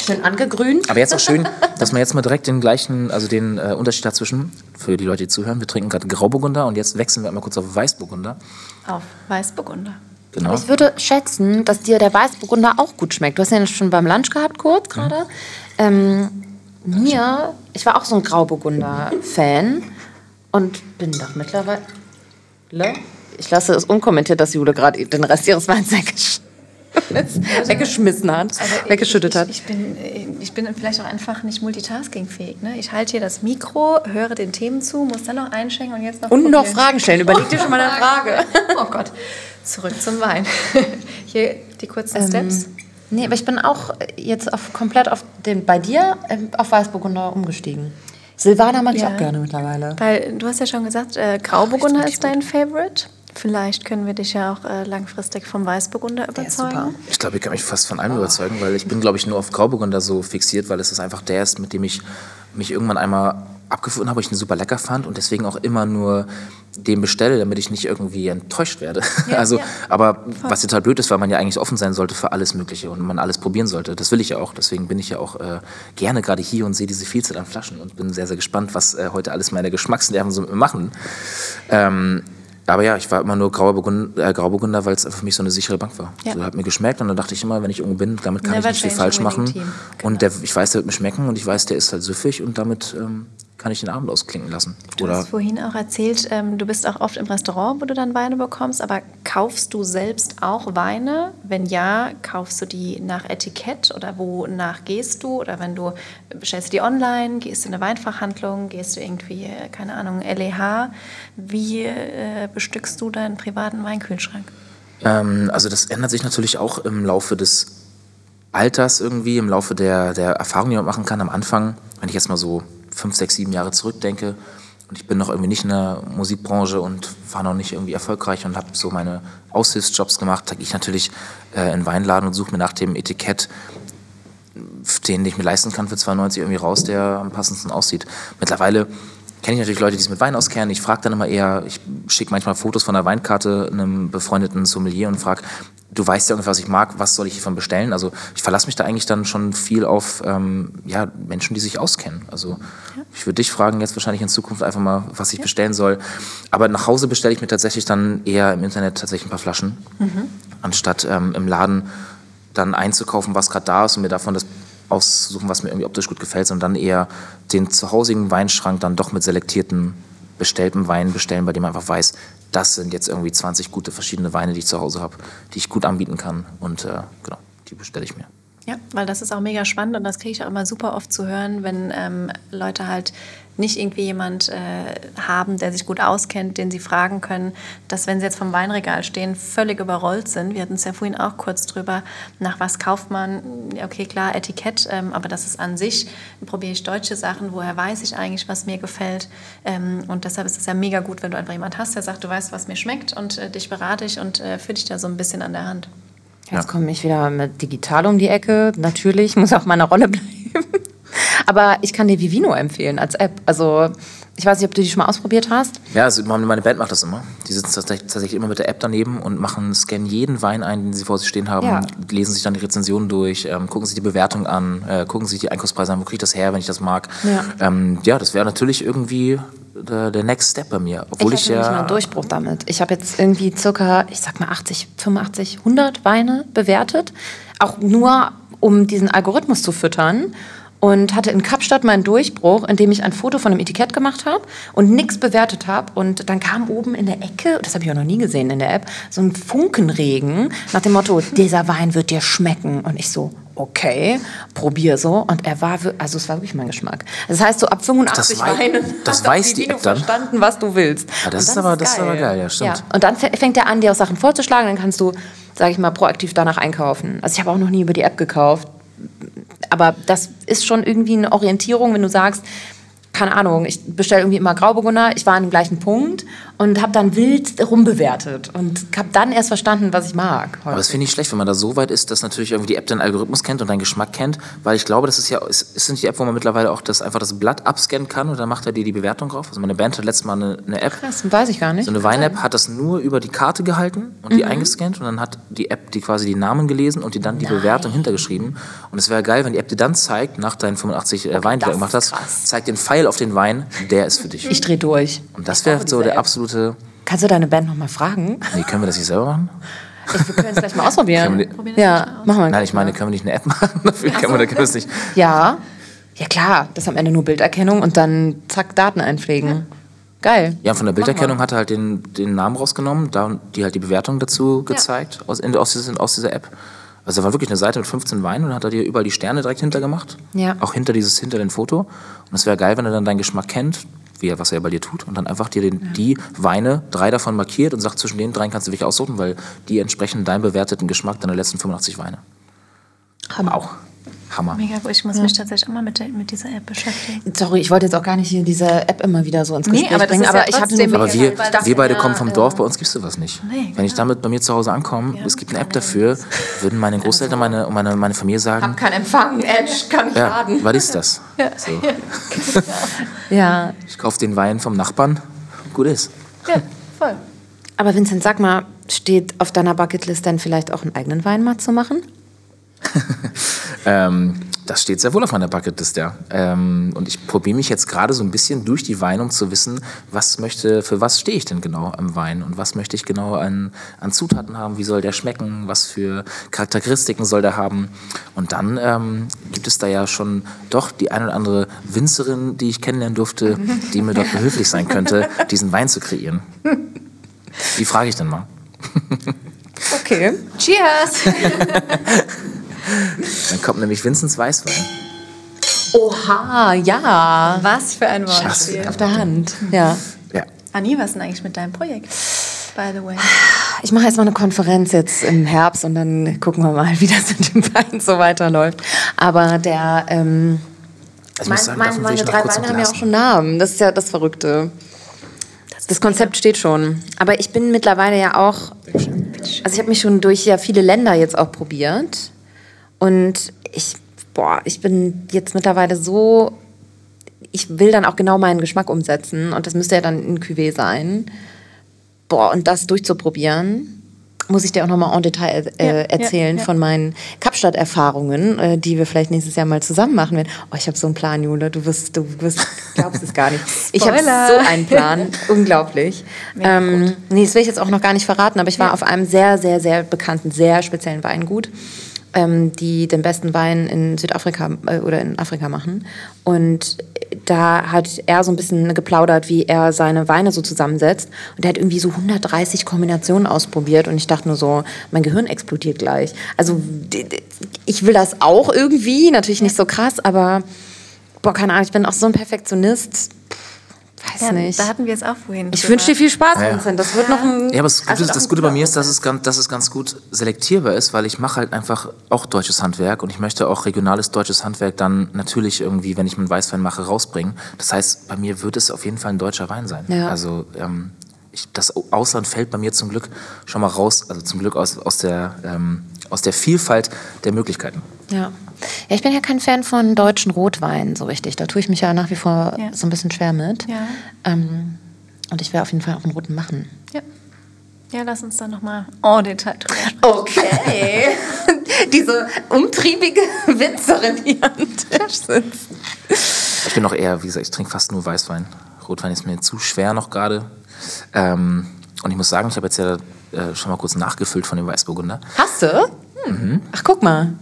Schön angegrünt. Aber jetzt auch schön, dass man jetzt mal direkt den gleichen, also den äh, Unterschied dazwischen, für die Leute, die zuhören, wir trinken gerade Grauburgunder und jetzt wechseln wir einmal kurz auf Weißburgunder. Auf Weißburgunder. Genau. Ich würde schätzen, dass dir der Weißburgunder auch gut schmeckt. Du hast ihn ja schon beim Lunch gehabt, kurz mhm. gerade. Mhm. Ähm, mir, ich war auch so ein Grauburgunder-Fan und bin doch mittlerweile. Ich lasse es unkommentiert, dass Jule gerade den Rest ihres Weins weggeschickt also, weggeschmissen hat, also weggeschüttet ich, hat. Ich bin, ich bin vielleicht auch einfach nicht multitaskingfähig. Ne? Ich halte hier das Mikro, höre den Themen zu, muss dann noch einschenken und jetzt noch. Und noch Fragen stellen. Überleg dir schon mal eine Frage. Oh Gott. Zurück zum Wein. [LAUGHS] Hier die kurzen ähm, Steps. Nee, aber ich bin auch jetzt auf, komplett auf den, bei dir ähm, auf Weißburgunder umgestiegen. Silvaner mag ja. ich auch gerne mittlerweile. Weil du hast ja schon gesagt, äh, Grauburgunder ist dein Favorite. Vielleicht können wir dich ja auch äh, langfristig vom Weißburgunder überzeugen. Ich glaube, ich kann mich fast von allem oh. überzeugen, weil ich bin, glaube ich, nur auf Grauburgunder so fixiert, weil es ist einfach der ist, mit dem ich mich irgendwann einmal abgefunden habe, ich ihn super lecker fand und deswegen auch immer nur den bestelle, damit ich nicht irgendwie enttäuscht werde. Ja, [LAUGHS] also, ja. aber Voll. was total blöd ist, weil man ja eigentlich offen sein sollte für alles Mögliche und man alles probieren sollte. Das will ich ja auch. Deswegen bin ich ja auch äh, gerne gerade hier und sehe diese Vielzahl an Flaschen und bin sehr, sehr gespannt, was äh, heute alles meine Geschmacksnerven so mit mir machen. Ähm, aber ja, ich war immer nur Grauburgunder, äh, Grauburgunder weil es für mich so eine sichere Bank war. Ja. So, hat mir geschmeckt und dann dachte ich immer, wenn ich irgendwo bin, damit kann Never ich nicht viel falsch machen. Genau. Und der, ich weiß, der wird mir schmecken und ich weiß, der ist halt süffig und damit ähm, kann ich den Abend ausklinken lassen. Du Oder hast vorhin auch erzählt, ähm, du bist auch oft im Restaurant, wo du dann Weine bekommst, aber kaufst du selbst auch Weine? Wenn ja, kaufst du die nach Etikett oder wonach gehst du? Oder wenn du bestellst du die online, gehst du in eine Weinfachhandlung, gehst du irgendwie, äh, keine Ahnung, LEH? Wie äh, bestückst du deinen privaten Weinkühlschrank? Ähm, also das ändert sich natürlich auch im Laufe des Alters irgendwie, im Laufe der, der Erfahrung, die man machen kann. Am Anfang, wenn ich jetzt mal so fünf, sechs, sieben Jahre zurückdenke und ich bin noch irgendwie nicht in der Musikbranche und war noch nicht irgendwie erfolgreich und habe so meine Aushilfsjobs gemacht, da gehe ich natürlich äh, in einen Weinladen und suche mir nach dem Etikett, den ich mir leisten kann für 2,90 irgendwie raus, der am passendsten aussieht. Mittlerweile kenne ich natürlich Leute, die sich mit Wein auskennen. Ich frage dann immer eher, ich schicke manchmal Fotos von der Weinkarte einem befreundeten Sommelier und frage, du weißt ja ungefähr, was ich mag, was soll ich hiervon bestellen. Also ich verlasse mich da eigentlich dann schon viel auf ähm, ja, Menschen, die sich auskennen. Also ja. ich würde dich fragen jetzt wahrscheinlich in Zukunft einfach mal, was ich ja. bestellen soll. Aber nach Hause bestelle ich mir tatsächlich dann eher im Internet tatsächlich ein paar Flaschen, mhm. anstatt ähm, im Laden dann einzukaufen, was gerade da ist und mir davon das aussuchen, was mir irgendwie optisch gut gefällt, sondern dann eher den zuhausigen Weinschrank dann doch mit selektierten bestellten Wein bestellen, bei dem man einfach weiß, das sind jetzt irgendwie 20 gute verschiedene Weine, die ich zu Hause habe, die ich gut anbieten kann. Und äh, genau, die bestelle ich mir. Ja, weil das ist auch mega spannend und das kriege ich auch immer super oft zu hören, wenn ähm, Leute halt nicht irgendwie jemand äh, haben, der sich gut auskennt, den sie fragen können, dass wenn sie jetzt vom Weinregal stehen, völlig überrollt sind. Wir hatten es ja vorhin auch kurz drüber, nach was kauft man? Okay, klar, Etikett, ähm, aber das ist an sich, probiere ich deutsche Sachen, woher weiß ich eigentlich, was mir gefällt. Ähm, und deshalb ist es ja mega gut, wenn du einfach jemand hast, der sagt, du weißt, was mir schmeckt und äh, dich berate ich und äh, führe dich da so ein bisschen an der Hand. Jetzt komme ich wieder mit digital um die Ecke. Natürlich muss auch meine Rolle bleiben. Aber ich kann dir Vivino empfehlen als App. Also ich weiß nicht, ob du die schon mal ausprobiert hast. Ja, also meine Band macht das immer. Die sitzen tatsächlich immer mit der App daneben und machen, scannen jeden Wein ein, den sie vor sich stehen haben, ja. lesen sich dann die Rezensionen durch, ähm, gucken sich die Bewertung an, äh, gucken sich die Einkaufspreise an, wo kriege ich das her, wenn ich das mag. Ja, ähm, ja das wäre natürlich irgendwie der, der, Next Step bei mir. Obwohl ich, ich ja einen Durchbruch damit. Ich habe jetzt irgendwie circa, ich sag mal 80, 85, 100 Weine bewertet. Auch nur, um diesen Algorithmus zu füttern und hatte in Kapstadt meinen Durchbruch, indem ich ein Foto von einem Etikett gemacht habe und nichts bewertet habe. Und dann kam oben in der Ecke, das habe ich auch noch nie gesehen in der App, so ein Funkenregen nach dem Motto, [LAUGHS] dieser Wein wird dir schmecken. Und ich so, okay, probier so. Und er war, also es war wirklich mein Geschmack. Das heißt, so ab 85 das Weinen das weiß die App dann. verstanden, was du willst. Ja, das, ist aber, das ist aber geil, ja, stimmt. Ja. Und dann fängt er an, dir auch Sachen vorzuschlagen. Dann kannst du, sage ich mal, proaktiv danach einkaufen. Also ich habe auch noch nie über die App gekauft aber das ist schon irgendwie eine Orientierung, wenn du sagst, keine Ahnung, ich bestelle irgendwie immer Grauburgunder, ich war an dem gleichen Punkt und habe dann wild rumbewertet und habe dann erst verstanden, was ich mag. Heute. Aber das finde ich schlecht, wenn man da so weit ist, dass natürlich irgendwie die App deinen Algorithmus kennt und deinen Geschmack kennt, weil ich glaube, das ist ja, ist, ist nicht die App, wo man mittlerweile auch das, einfach das Blatt abscannen kann und dann macht er dir die Bewertung drauf. Also meine Band hat letztes Mal eine, eine App. Krass, weiß ich gar nicht. So eine Wein-App hat das nur über die Karte gehalten und die mhm. eingescannt und dann hat die App die quasi die Namen gelesen und die dann die Nein. Bewertung hintergeschrieben. Und es wäre geil, wenn die App dir dann zeigt, nach deinen 85 äh, Weinen, die du gemacht hast, zeigt den Pfeil auf den Wein, der ist für dich. Ich drehe durch. Und das wäre so der absolute Kannst du deine Band noch mal fragen? Nee, können wir das nicht selber machen? Ich, wir können es gleich mal ausprobieren. Wir, ja, machen wir. Nein, ich meine, können wir nicht eine App machen? [LAUGHS] Dafür können wir, können das nicht. Ja, ja klar. Das ist am Ende nur Bilderkennung und dann zack Daten einpflegen. Ja. Geil. Ja, von der Bilderkennung hat er halt den, den Namen rausgenommen, da die halt die Bewertung dazu gezeigt ja. aus, in, aus, dieser, aus dieser App. Also da war wirklich eine Seite mit 15 Weinen und dann hat er dir überall die Sterne direkt hintergemacht. Ja. Auch hinter dieses, hinter den Foto. Und es wäre geil, wenn er dann deinen Geschmack kennt, wie er, was er bei dir tut und dann einfach dir den, ja. die Weine, drei davon markiert und sagt, zwischen den dreien kannst du dich aussuchen, weil die entsprechen deinem bewerteten Geschmack deiner letzten 85 Weine. Hammer. Auch. Hammer. Mega gut. Ich muss ja. mich tatsächlich auch mal mit, der, mit dieser App beschäftigen. Sorry, ich wollte jetzt auch gar nicht hier diese App immer wieder so ins Gespräch nee, aber bringen. Aber, ja ich hatte aber wir, wir beide kommen vom Dorf, bei uns gibt es sowas nicht. Nee, Wenn ich damit bei mir zu Hause ankomme, ja, es gibt eine App dafür, würden meine Großeltern, meine, meine, meine Familie sagen... Hab keinen Empfang, Edge, kann nicht ja, laden. Was ist das? [LAUGHS] Ja. So. ja. [LAUGHS] Ich kaufe den Wein vom Nachbarn, gut ist. Ja, voll. Aber Vincent, sag mal, steht auf deiner Bucketlist denn vielleicht auch einen eigenen Wein mal zu machen? [LAUGHS] ähm, das steht sehr wohl auf meiner Bucketlist, ja. Ähm, und ich probiere mich jetzt gerade so ein bisschen durch die Weine, um zu wissen, was möchte, für was stehe ich denn genau am Wein und was möchte ich genau an, an Zutaten haben, wie soll der schmecken, was für Charakteristiken soll der haben. Und dann ähm, gibt es da ja schon doch die eine oder andere Winzerin, die ich kennenlernen durfte, die mir doch behilflich sein könnte, diesen Wein zu kreieren. Die frage ich dann mal. Okay. Cheers! [LAUGHS] Dann kommt nämlich Vinzens Weißwein. Oha, ja. Was für ein Wortspiel. Auf der Hand, ja. ja. Anni, was ist denn eigentlich mit deinem Projekt? By the way. Ich mache jetzt mal eine Konferenz jetzt im Herbst und dann gucken wir mal, [LAUGHS] wie das mit dem Wein so weiterläuft. Aber der, ähm, also mein, sagen, mein, meine drei Weine haben ja auch schon Namen. Das ist ja das Verrückte. Das, das Konzept steht schon. Aber ich bin mittlerweile ja auch, also ich habe mich schon durch ja viele Länder jetzt auch probiert. Und ich, boah, ich bin jetzt mittlerweile so, ich will dann auch genau meinen Geschmack umsetzen und das müsste ja dann in Cuvée sein. Boah, und das durchzuprobieren. muss ich dir auch nochmal en Detail äh, Ja, ja, erzählen ja. von meinen Kapstadt-Erfahrungen, äh, die wir vielleicht nächstes Jahr mal zusammen machen werden. Oh, ich habe so einen Plan, Jule. Du wirst, du wirst, glaubst es gar nicht. [LAUGHS] Ich habe so einen Plan. [LAUGHS] Unglaublich. Ja, ähm, nee, das will ich jetzt auch noch gar nicht verraten, aber ich war auf einem sehr, sehr, sehr bekannten, sehr speziellen Weingut ähm, die den besten Wein in Südafrika äh, oder in Afrika machen. Und da hat er so ein bisschen geplaudert, wie er seine Weine so zusammensetzt. Und er hat irgendwie so 130 Kombinationen ausprobiert. Und ich dachte nur so, mein Gehirn explodiert gleich. Also ich will das auch irgendwie, natürlich nicht so krass, aber boah, keine Ahnung, ich bin auch so ein Perfektionist. Weiß Ja, nicht. Da hatten wir es auch vorhin. Ich wünsche dir viel Spaß, Ja. Vincent. Das wird noch ein. Ja, aber das Gute, also das auch ein Gute bei mir ist, dass es, ganz, dass es ganz gut selektierbar ist, weil ich mache halt einfach auch deutsches Handwerk und ich möchte auch regionales deutsches Handwerk dann natürlich irgendwie, wenn ich einen Weißwein mache, rausbringen. Das heißt, bei mir wird es auf jeden Fall ein deutscher Wein sein. Ja. Also ähm, ich, das Ausland fällt bei mir zum Glück schon mal raus, also zum Glück aus, aus, der, ähm, aus der Vielfalt der Möglichkeiten. Ja. ja, ich bin ja kein Fan von deutschen Rotweinen so richtig. Da tue ich mich ja nach wie vor Ja. so ein bisschen schwer mit. Ja. Ähm, und ich werde auf jeden Fall auch einen roten machen. Ja. ja, lass uns da nochmal en Detail drüber sprechen. Okay. [LAUGHS] Diese umtriebige Winzerin hier am Tisch sitzt. Ich bin auch eher, wie gesagt, ich trinke fast nur Weißwein. Rotwein ist mir zu schwer noch gerade. Ähm, und ich muss sagen, ich habe jetzt ja äh, schon mal kurz nachgefüllt von dem Weißburgunder. Hast du? Ach, guck mal.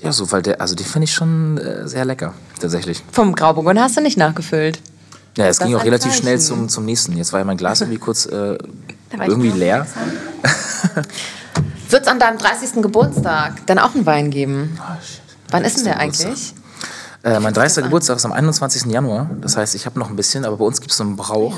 Ja, so, weil der, also die finde ich schon äh, sehr lecker, tatsächlich. Vom Grauburgunder hast du nicht nachgefüllt. Ja, es Das ging auch relativ Zeichen. schnell zum, zum nächsten. Jetzt war ja mein Glas irgendwie kurz äh, irgendwie leer. [LAUGHS] Wird es an deinem 30. Geburtstag dann auch einen Wein geben? Ah, shit. Wann ist denn der 30. eigentlich? Äh, mein 30. Geburtstag ist am 21. Januar. Das heißt, ich habe noch ein bisschen, aber bei uns gibt es so einen Brauch,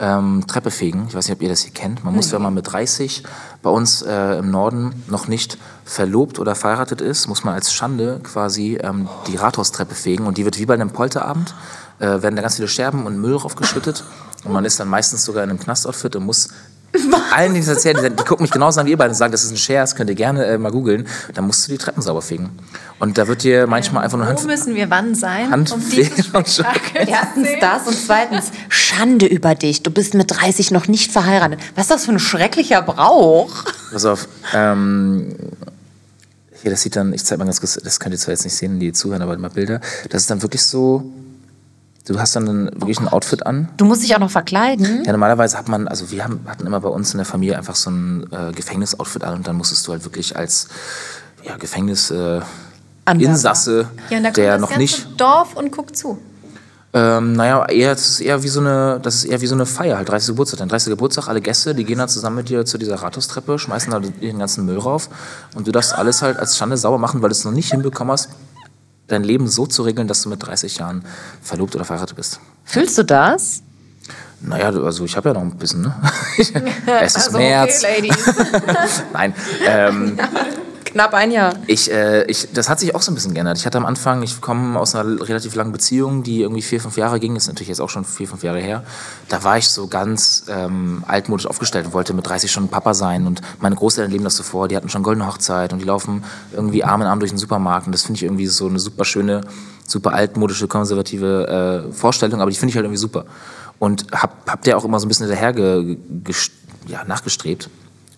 ähm, Treppe fegen. Ich weiß nicht, ob ihr das hier kennt. Man muss, wenn man mit 30 bei uns äh, im Norden noch nicht verlobt oder verheiratet ist, muss man als Schande quasi ähm, die Rathaustreppe fegen. Und die wird wie bei einem Polterabend, äh, werden da ganz viele Scherben und Müll draufgeschüttet. Und man ist dann meistens sogar in einem Knastoutfit und muss allen, die das erzählen, die, die gucken mich genauso an wie ihr beide und sagen, das ist ein Scherz, könnt ihr gerne äh, mal googeln. Dann musst du die Treppen sauber fegen. Und da wird dir manchmal einfach nur Hand, Wo müssen wir wann sein, um so. Spektakel Erstens das und zweitens Schande über dich. Du bist mit 30 noch nicht verheiratet. Was ist das für ein schrecklicher Brauch? Pass auf. Ähm, hier, das sieht dann, ich zeig mal ganz kurz, das könnt ihr zwar jetzt nicht sehen, die zuhören, aber mal Bilder. Das ist dann wirklich so, du hast dann ein, wirklich ein Outfit an. Du musst dich auch noch verkleiden. Ja, normalerweise hat man, also wir haben, hatten immer bei uns in der Familie einfach so ein äh, Gefängnisoutfit an und dann musstest du halt wirklich als ja, Gefängnis äh. Insasse, Ja, und da der das noch nicht Dorf und guckt zu. Ähm, naja, eher, das ist eher wie so eine, das ist eher wie so eine Feier, halt 30. Geburtstag. Dein 30. Geburtstag, alle Gäste, die gehen dann zusammen mit dir zu dieser Rathaustreppe, schmeißen da ihren ganzen Müll rauf und du darfst alles halt als Schande sauber machen, weil du es noch nicht hinbekommen hast, dein Leben so zu regeln, dass du mit 30 Jahren verlobt oder verheiratet bist. Fühlst du das? Naja, also ich habe ja noch ein bisschen, ne? [LAUGHS] [LAUGHS] es ist Also, März. okay, Ladies. [LAUGHS] Nein, ähm, Knapp ein Jahr. Ich, äh, ich, das hat sich auch so ein bisschen geändert. Ich hatte am Anfang, ich komme aus einer relativ langen Beziehung, die irgendwie vier, fünf Jahre ging. Das ist natürlich jetzt auch schon vier, fünf Jahre her. Da war ich so ganz ähm, altmodisch aufgestellt und wollte mit 30 schon Papa sein. Und meine Großeltern leben das so vor. Die hatten schon goldene Hochzeit und die laufen irgendwie Arm in Arm durch den Supermarkt. Und das finde ich irgendwie so eine super schöne, super altmodische, konservative äh, Vorstellung. Aber die finde ich halt irgendwie super. Und hab, hab der auch immer so ein bisschen hinterher ge, gest- ja, nachgestrebt.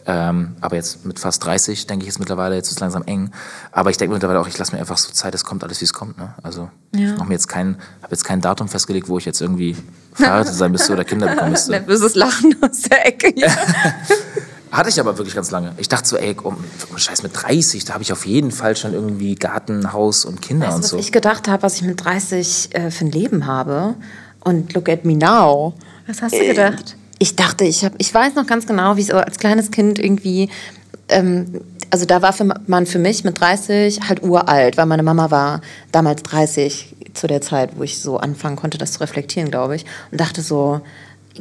Ähm, aber jetzt mit fast 30 denke ich jetzt mittlerweile, jetzt ist es langsam eng. Aber ich denke mittlerweile auch, ich lasse mir einfach so Zeit, es kommt alles, wie es kommt. Ne? Also ich mache mir jetzt kein, habe jetzt kein Datum festgelegt, wo ich jetzt irgendwie verheiratet sein müsste oder Kinder bekommen müsste. [LAUGHS] Nervöses Lachen aus der Ecke. Ja. [LAUGHS] Hatte ich aber wirklich ganz lange. Ich dachte so, ey, komm, scheiß mit 30, da habe ich auf jeden Fall schon irgendwie Garten, Haus und Kinder Weißt und was so. ich gedacht habe, was ich mit 30 äh, für ein Leben habe? Und look at me now. Was hast du gedacht? Ich dachte, ich, hab, ich weiß noch ganz genau, wie so als kleines Kind irgendwie. Ähm, also da war für, man für mich mit 30 halt uralt, weil meine Mama war damals 30 zu der Zeit, wo ich so anfangen konnte, das zu reflektieren, glaube ich. Und dachte so,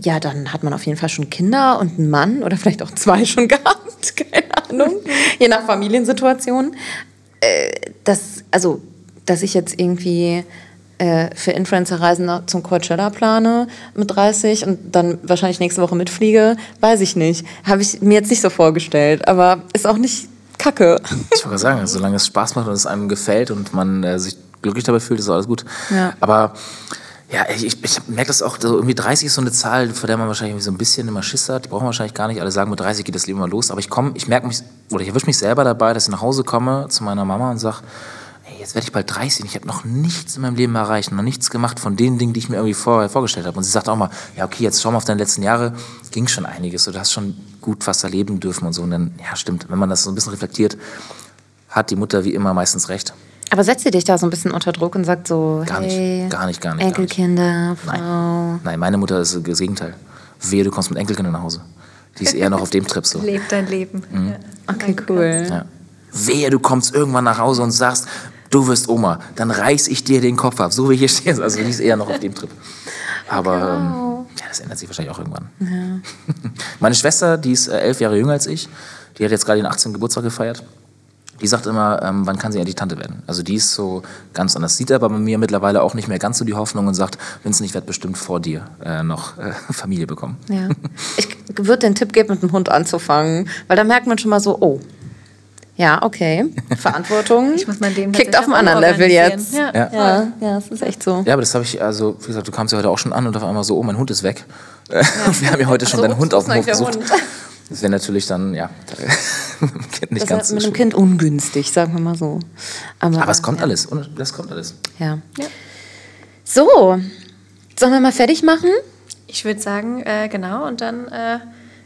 ja, dann hat man auf jeden Fall schon Kinder und einen Mann oder vielleicht auch zwei schon [LAUGHS] gehabt, keine Ahnung, [LAUGHS] je nach Familiensituation. Äh, das, also, dass ich jetzt irgendwie für Influencer-Reisen zum Coachella plane mit 30 und dann wahrscheinlich nächste Woche mitfliege, weiß ich nicht. Habe ich mir jetzt nicht so vorgestellt, aber ist auch nicht kacke. Ich wollte gerade sagen, solange es Spaß macht und es einem gefällt und man äh, sich glücklich dabei fühlt, ist alles gut. Ja. Aber Ja, ich, ich, merke das auch, so irgendwie 30 ist so eine Zahl, vor der man wahrscheinlich so ein bisschen immer Schiss hat. Die brauchen wir wahrscheinlich gar nicht. Alle sagen, mit 30 geht das Leben mal los. Aber ich komme, ich merke mich, oder ich erwische mich selber dabei, dass ich nach Hause komme zu meiner Mama und sage, ey, jetzt werde ich bald 30 und ich habe noch nichts in meinem Leben erreicht, noch nichts gemacht von den Dingen, die ich mir irgendwie vorher vorgestellt habe. Und sie sagt auch mal, ja, okay, jetzt schau mal auf deine letzten Jahre, ging schon einiges. Du hast schon gut was erleben dürfen und so. Und dann, ja, stimmt, wenn man das so ein bisschen reflektiert, hat die Mutter wie immer meistens recht. Aber setzt sie dich da so ein bisschen unter Druck und sagt so, Gar hey, nicht, gar nicht, gar nicht. gar nicht. Enkelkinder, Frau. Nein. Nein, meine Mutter ist das Gegenteil. Wehe, du kommst mit Enkelkindern nach Hause. Die ist eher noch auf dem Trip so. Leb dein Leben. Mhm. Okay, cool. Ja. Wehe, du kommst irgendwann nach Hause und sagst, du wirst Oma, dann reiß ich dir den Kopf ab, so wie hier stehst. Also die ist eher noch auf dem Trip. Aber ähm, ja, das ändert sich wahrscheinlich auch irgendwann. [LAUGHS] Meine Schwester, die ist äh, elf Jahre jünger als ich, die hat jetzt gerade den 18. Geburtstag gefeiert. Die sagt immer, ähm, wann kann sie endlich Tante werden? Also die ist so ganz anders. Sieht aber bei mir mittlerweile auch nicht mehr ganz so die Hoffnung und sagt, Vincent, ich werde bestimmt vor dir äh, noch äh, [LAUGHS] Familie bekommen. Ja. [LAUGHS] Ich würde den Tipp geben, mit dem Hund anzufangen, weil da merkt man schon mal so, oh, ja, okay, [LAUGHS] Verantwortung Ich muss mein Leben kickt auf einem anderen Level jetzt. Ja. Ja, ja, es ist echt so. Ja, aber das habe ich, also wie gesagt, du kamst ja heute auch schon an und auf einmal so, oh, mein Hund ist weg. Äh, [LAUGHS] Wir haben ja heute schon So, deinen Hund auf dem Hof gesucht. Hund? Das wäre natürlich dann, ja, Kind [LAUGHS] nicht Das ganz ist so mit dem schön. Kind ungünstig, sagen wir mal so. Aber es kommt ja. alles, und das kommt alles. Ja. So, sollen wir mal fertig machen? Ich würde sagen, äh, genau. Und dann äh,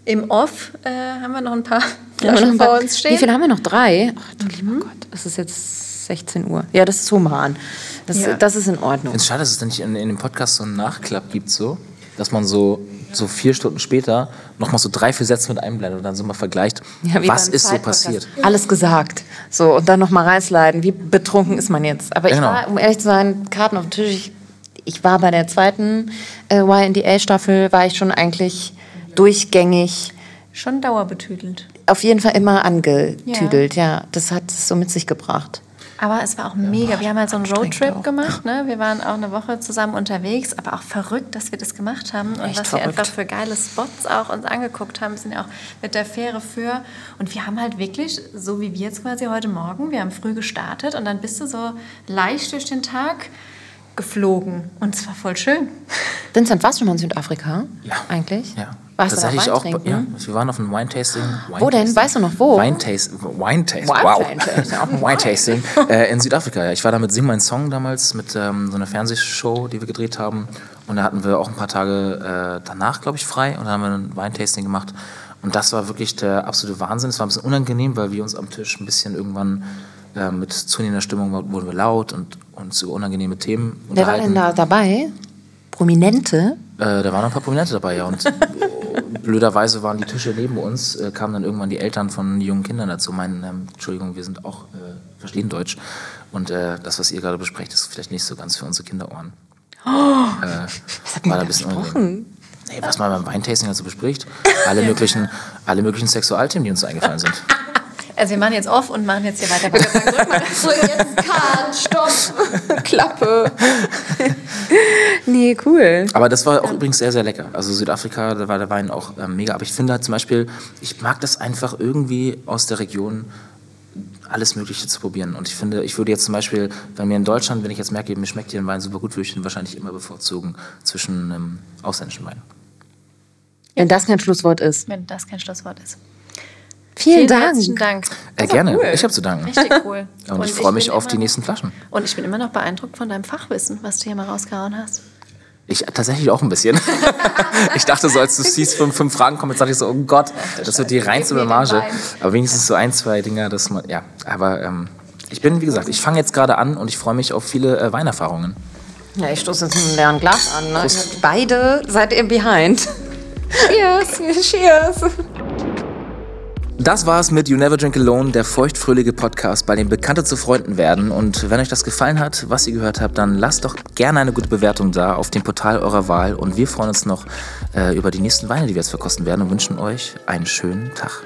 im Off äh, haben wir noch ein paar [LAUGHS] Flaschen noch ein paar- vor uns stehen. Wie viele haben wir noch? Drei? Ach du lieber Gott, es ist jetzt 16 Uhr. Ja, das ist human. Das, Ja. das ist in Ordnung. Ich finde es schade, dass es nicht in, in dem Podcast so einen Nachklapp gibt, so, dass man so, so vier Stunden später nochmal so drei, vier Sätze mit einblendet und dann so mal vergleicht, Ja, was ist so passiert. Alles gesagt. So, und dann nochmal reißleiten. Wie betrunken ist man jetzt? Aber ich Genau. war, um ehrlich zu sein, Karten auf dem Tisch. Ich, ich war bei der zweiten äh, YNDA-Staffel, war ich schon eigentlich durchgängig, Schon dauerbetüdelt. auf jeden Fall immer angetüdelt. Ja, das hat es so mit sich gebracht. Aber es war auch mega. Wir haben halt so einen Roadtrip gemacht. Ne? Wir waren auch eine Woche zusammen unterwegs, aber auch verrückt, dass wir das gemacht haben und Echt was wir verrückt. einfach für geile Spots auch uns angeguckt haben. Wir sind ja auch mit der Fähre für und wir haben halt wirklich, so wie wir jetzt quasi heute Morgen, wir haben früh gestartet und dann bist du so leicht durch den Tag geflogen und es war voll schön. Vincent, warst du schon mal in Südafrika? Ja. Eigentlich? Ja. Warst du Tatsächlich Wein auch. trinken? Ja, wir waren auf einem Wine-Tasting. Wo denn? Weißt du noch wo? Wine-Tasting. Wine-Tasting. Wine- Wow. [LAUGHS] Tasting. Wine-Tasting. äh, in Südafrika, ja. Ich war da mit Sing Mein Song damals, mit ähm, so einer Fernsehshow, die wir gedreht haben. Und da hatten wir auch ein paar Tage äh, danach, glaube ich, frei. Und dann haben wir ein Wine-Tasting gemacht. Und das war wirklich der absolute Wahnsinn. Es war ein bisschen unangenehm, weil wir uns am Tisch ein bisschen irgendwann äh, mit zunehmender Stimmung wurden wir laut und uns über unangenehme Themen Wer war denn da dabei? Prominente? äh, da waren noch ein paar Prominente dabei, ja. Und [LAUGHS] blöderweise waren die Tische neben uns, äh, kamen dann irgendwann die Eltern von jungen Kindern dazu, meinen, ähm, Entschuldigung, wir sind auch, äh, verstehen Deutsch. Und äh, das, was ihr gerade besprecht, ist vielleicht nicht so ganz für unsere Kinderohren. äh, war da ein bisschen unangenehm. Nee, was man beim Weintasting so bespricht. Alle [LAUGHS] möglichen, alle möglichen Sexualthemen, die uns eingefallen sind. Also wir machen jetzt off und machen jetzt hier weiter. So, jetzt Kahn, Stopp, Klappe. nee, cool. Aber das war auch übrigens sehr, sehr lecker. Also Südafrika, da war der Wein auch ähm, mega. Aber ich finde halt zum Beispiel, ich mag das einfach irgendwie aus der Region alles Mögliche zu probieren. Und ich finde, ich würde jetzt zum Beispiel, wenn mir in Deutschland, wenn ich jetzt merke, mir schmeckt hier ein Wein super gut, würde ich den wahrscheinlich immer bevorzugen zwischen ähm, ausländischen Weinen. Wenn das kein Schlusswort ist. Wenn das kein Schlusswort ist. Vielen, Dank. herzlichen Dank. Äh, gerne, ich habe zu danken. Richtig cool. [LAUGHS] Und ich freue mich auf immer die nächsten Flaschen. Und ich bin immer noch beeindruckt von deinem Fachwissen, was du hier mal rausgehauen hast. Ich tatsächlich auch ein bisschen. [LAUGHS] ich dachte so, als du siehst, fünf, fünf Fragen kommen, jetzt dachte ich so, oh Gott, das wird die reinste Blamage. Aber wenigstens so ein, zwei Dinger, dass man, ja. Aber ähm, ich bin, wie gesagt, ich fange jetzt gerade an und ich freue mich auf viele äh, Weinerfahrungen. Ja, ich stoße jetzt mit einem leeren Glas an. Ne? Beide seid ihr behind. Cheers, [LAUGHS] cheers. Das war's mit You Never Drink Alone, der feuchtfröhliche Podcast, bei dem Bekannte zu Freunden werden. Und wenn euch das gefallen hat, was ihr gehört habt, dann lasst doch gerne eine gute Bewertung da auf dem Portal eurer Wahl. Und wir freuen uns noch äh, über die nächsten Weine, die wir jetzt verkosten werden und wünschen euch einen schönen Tag.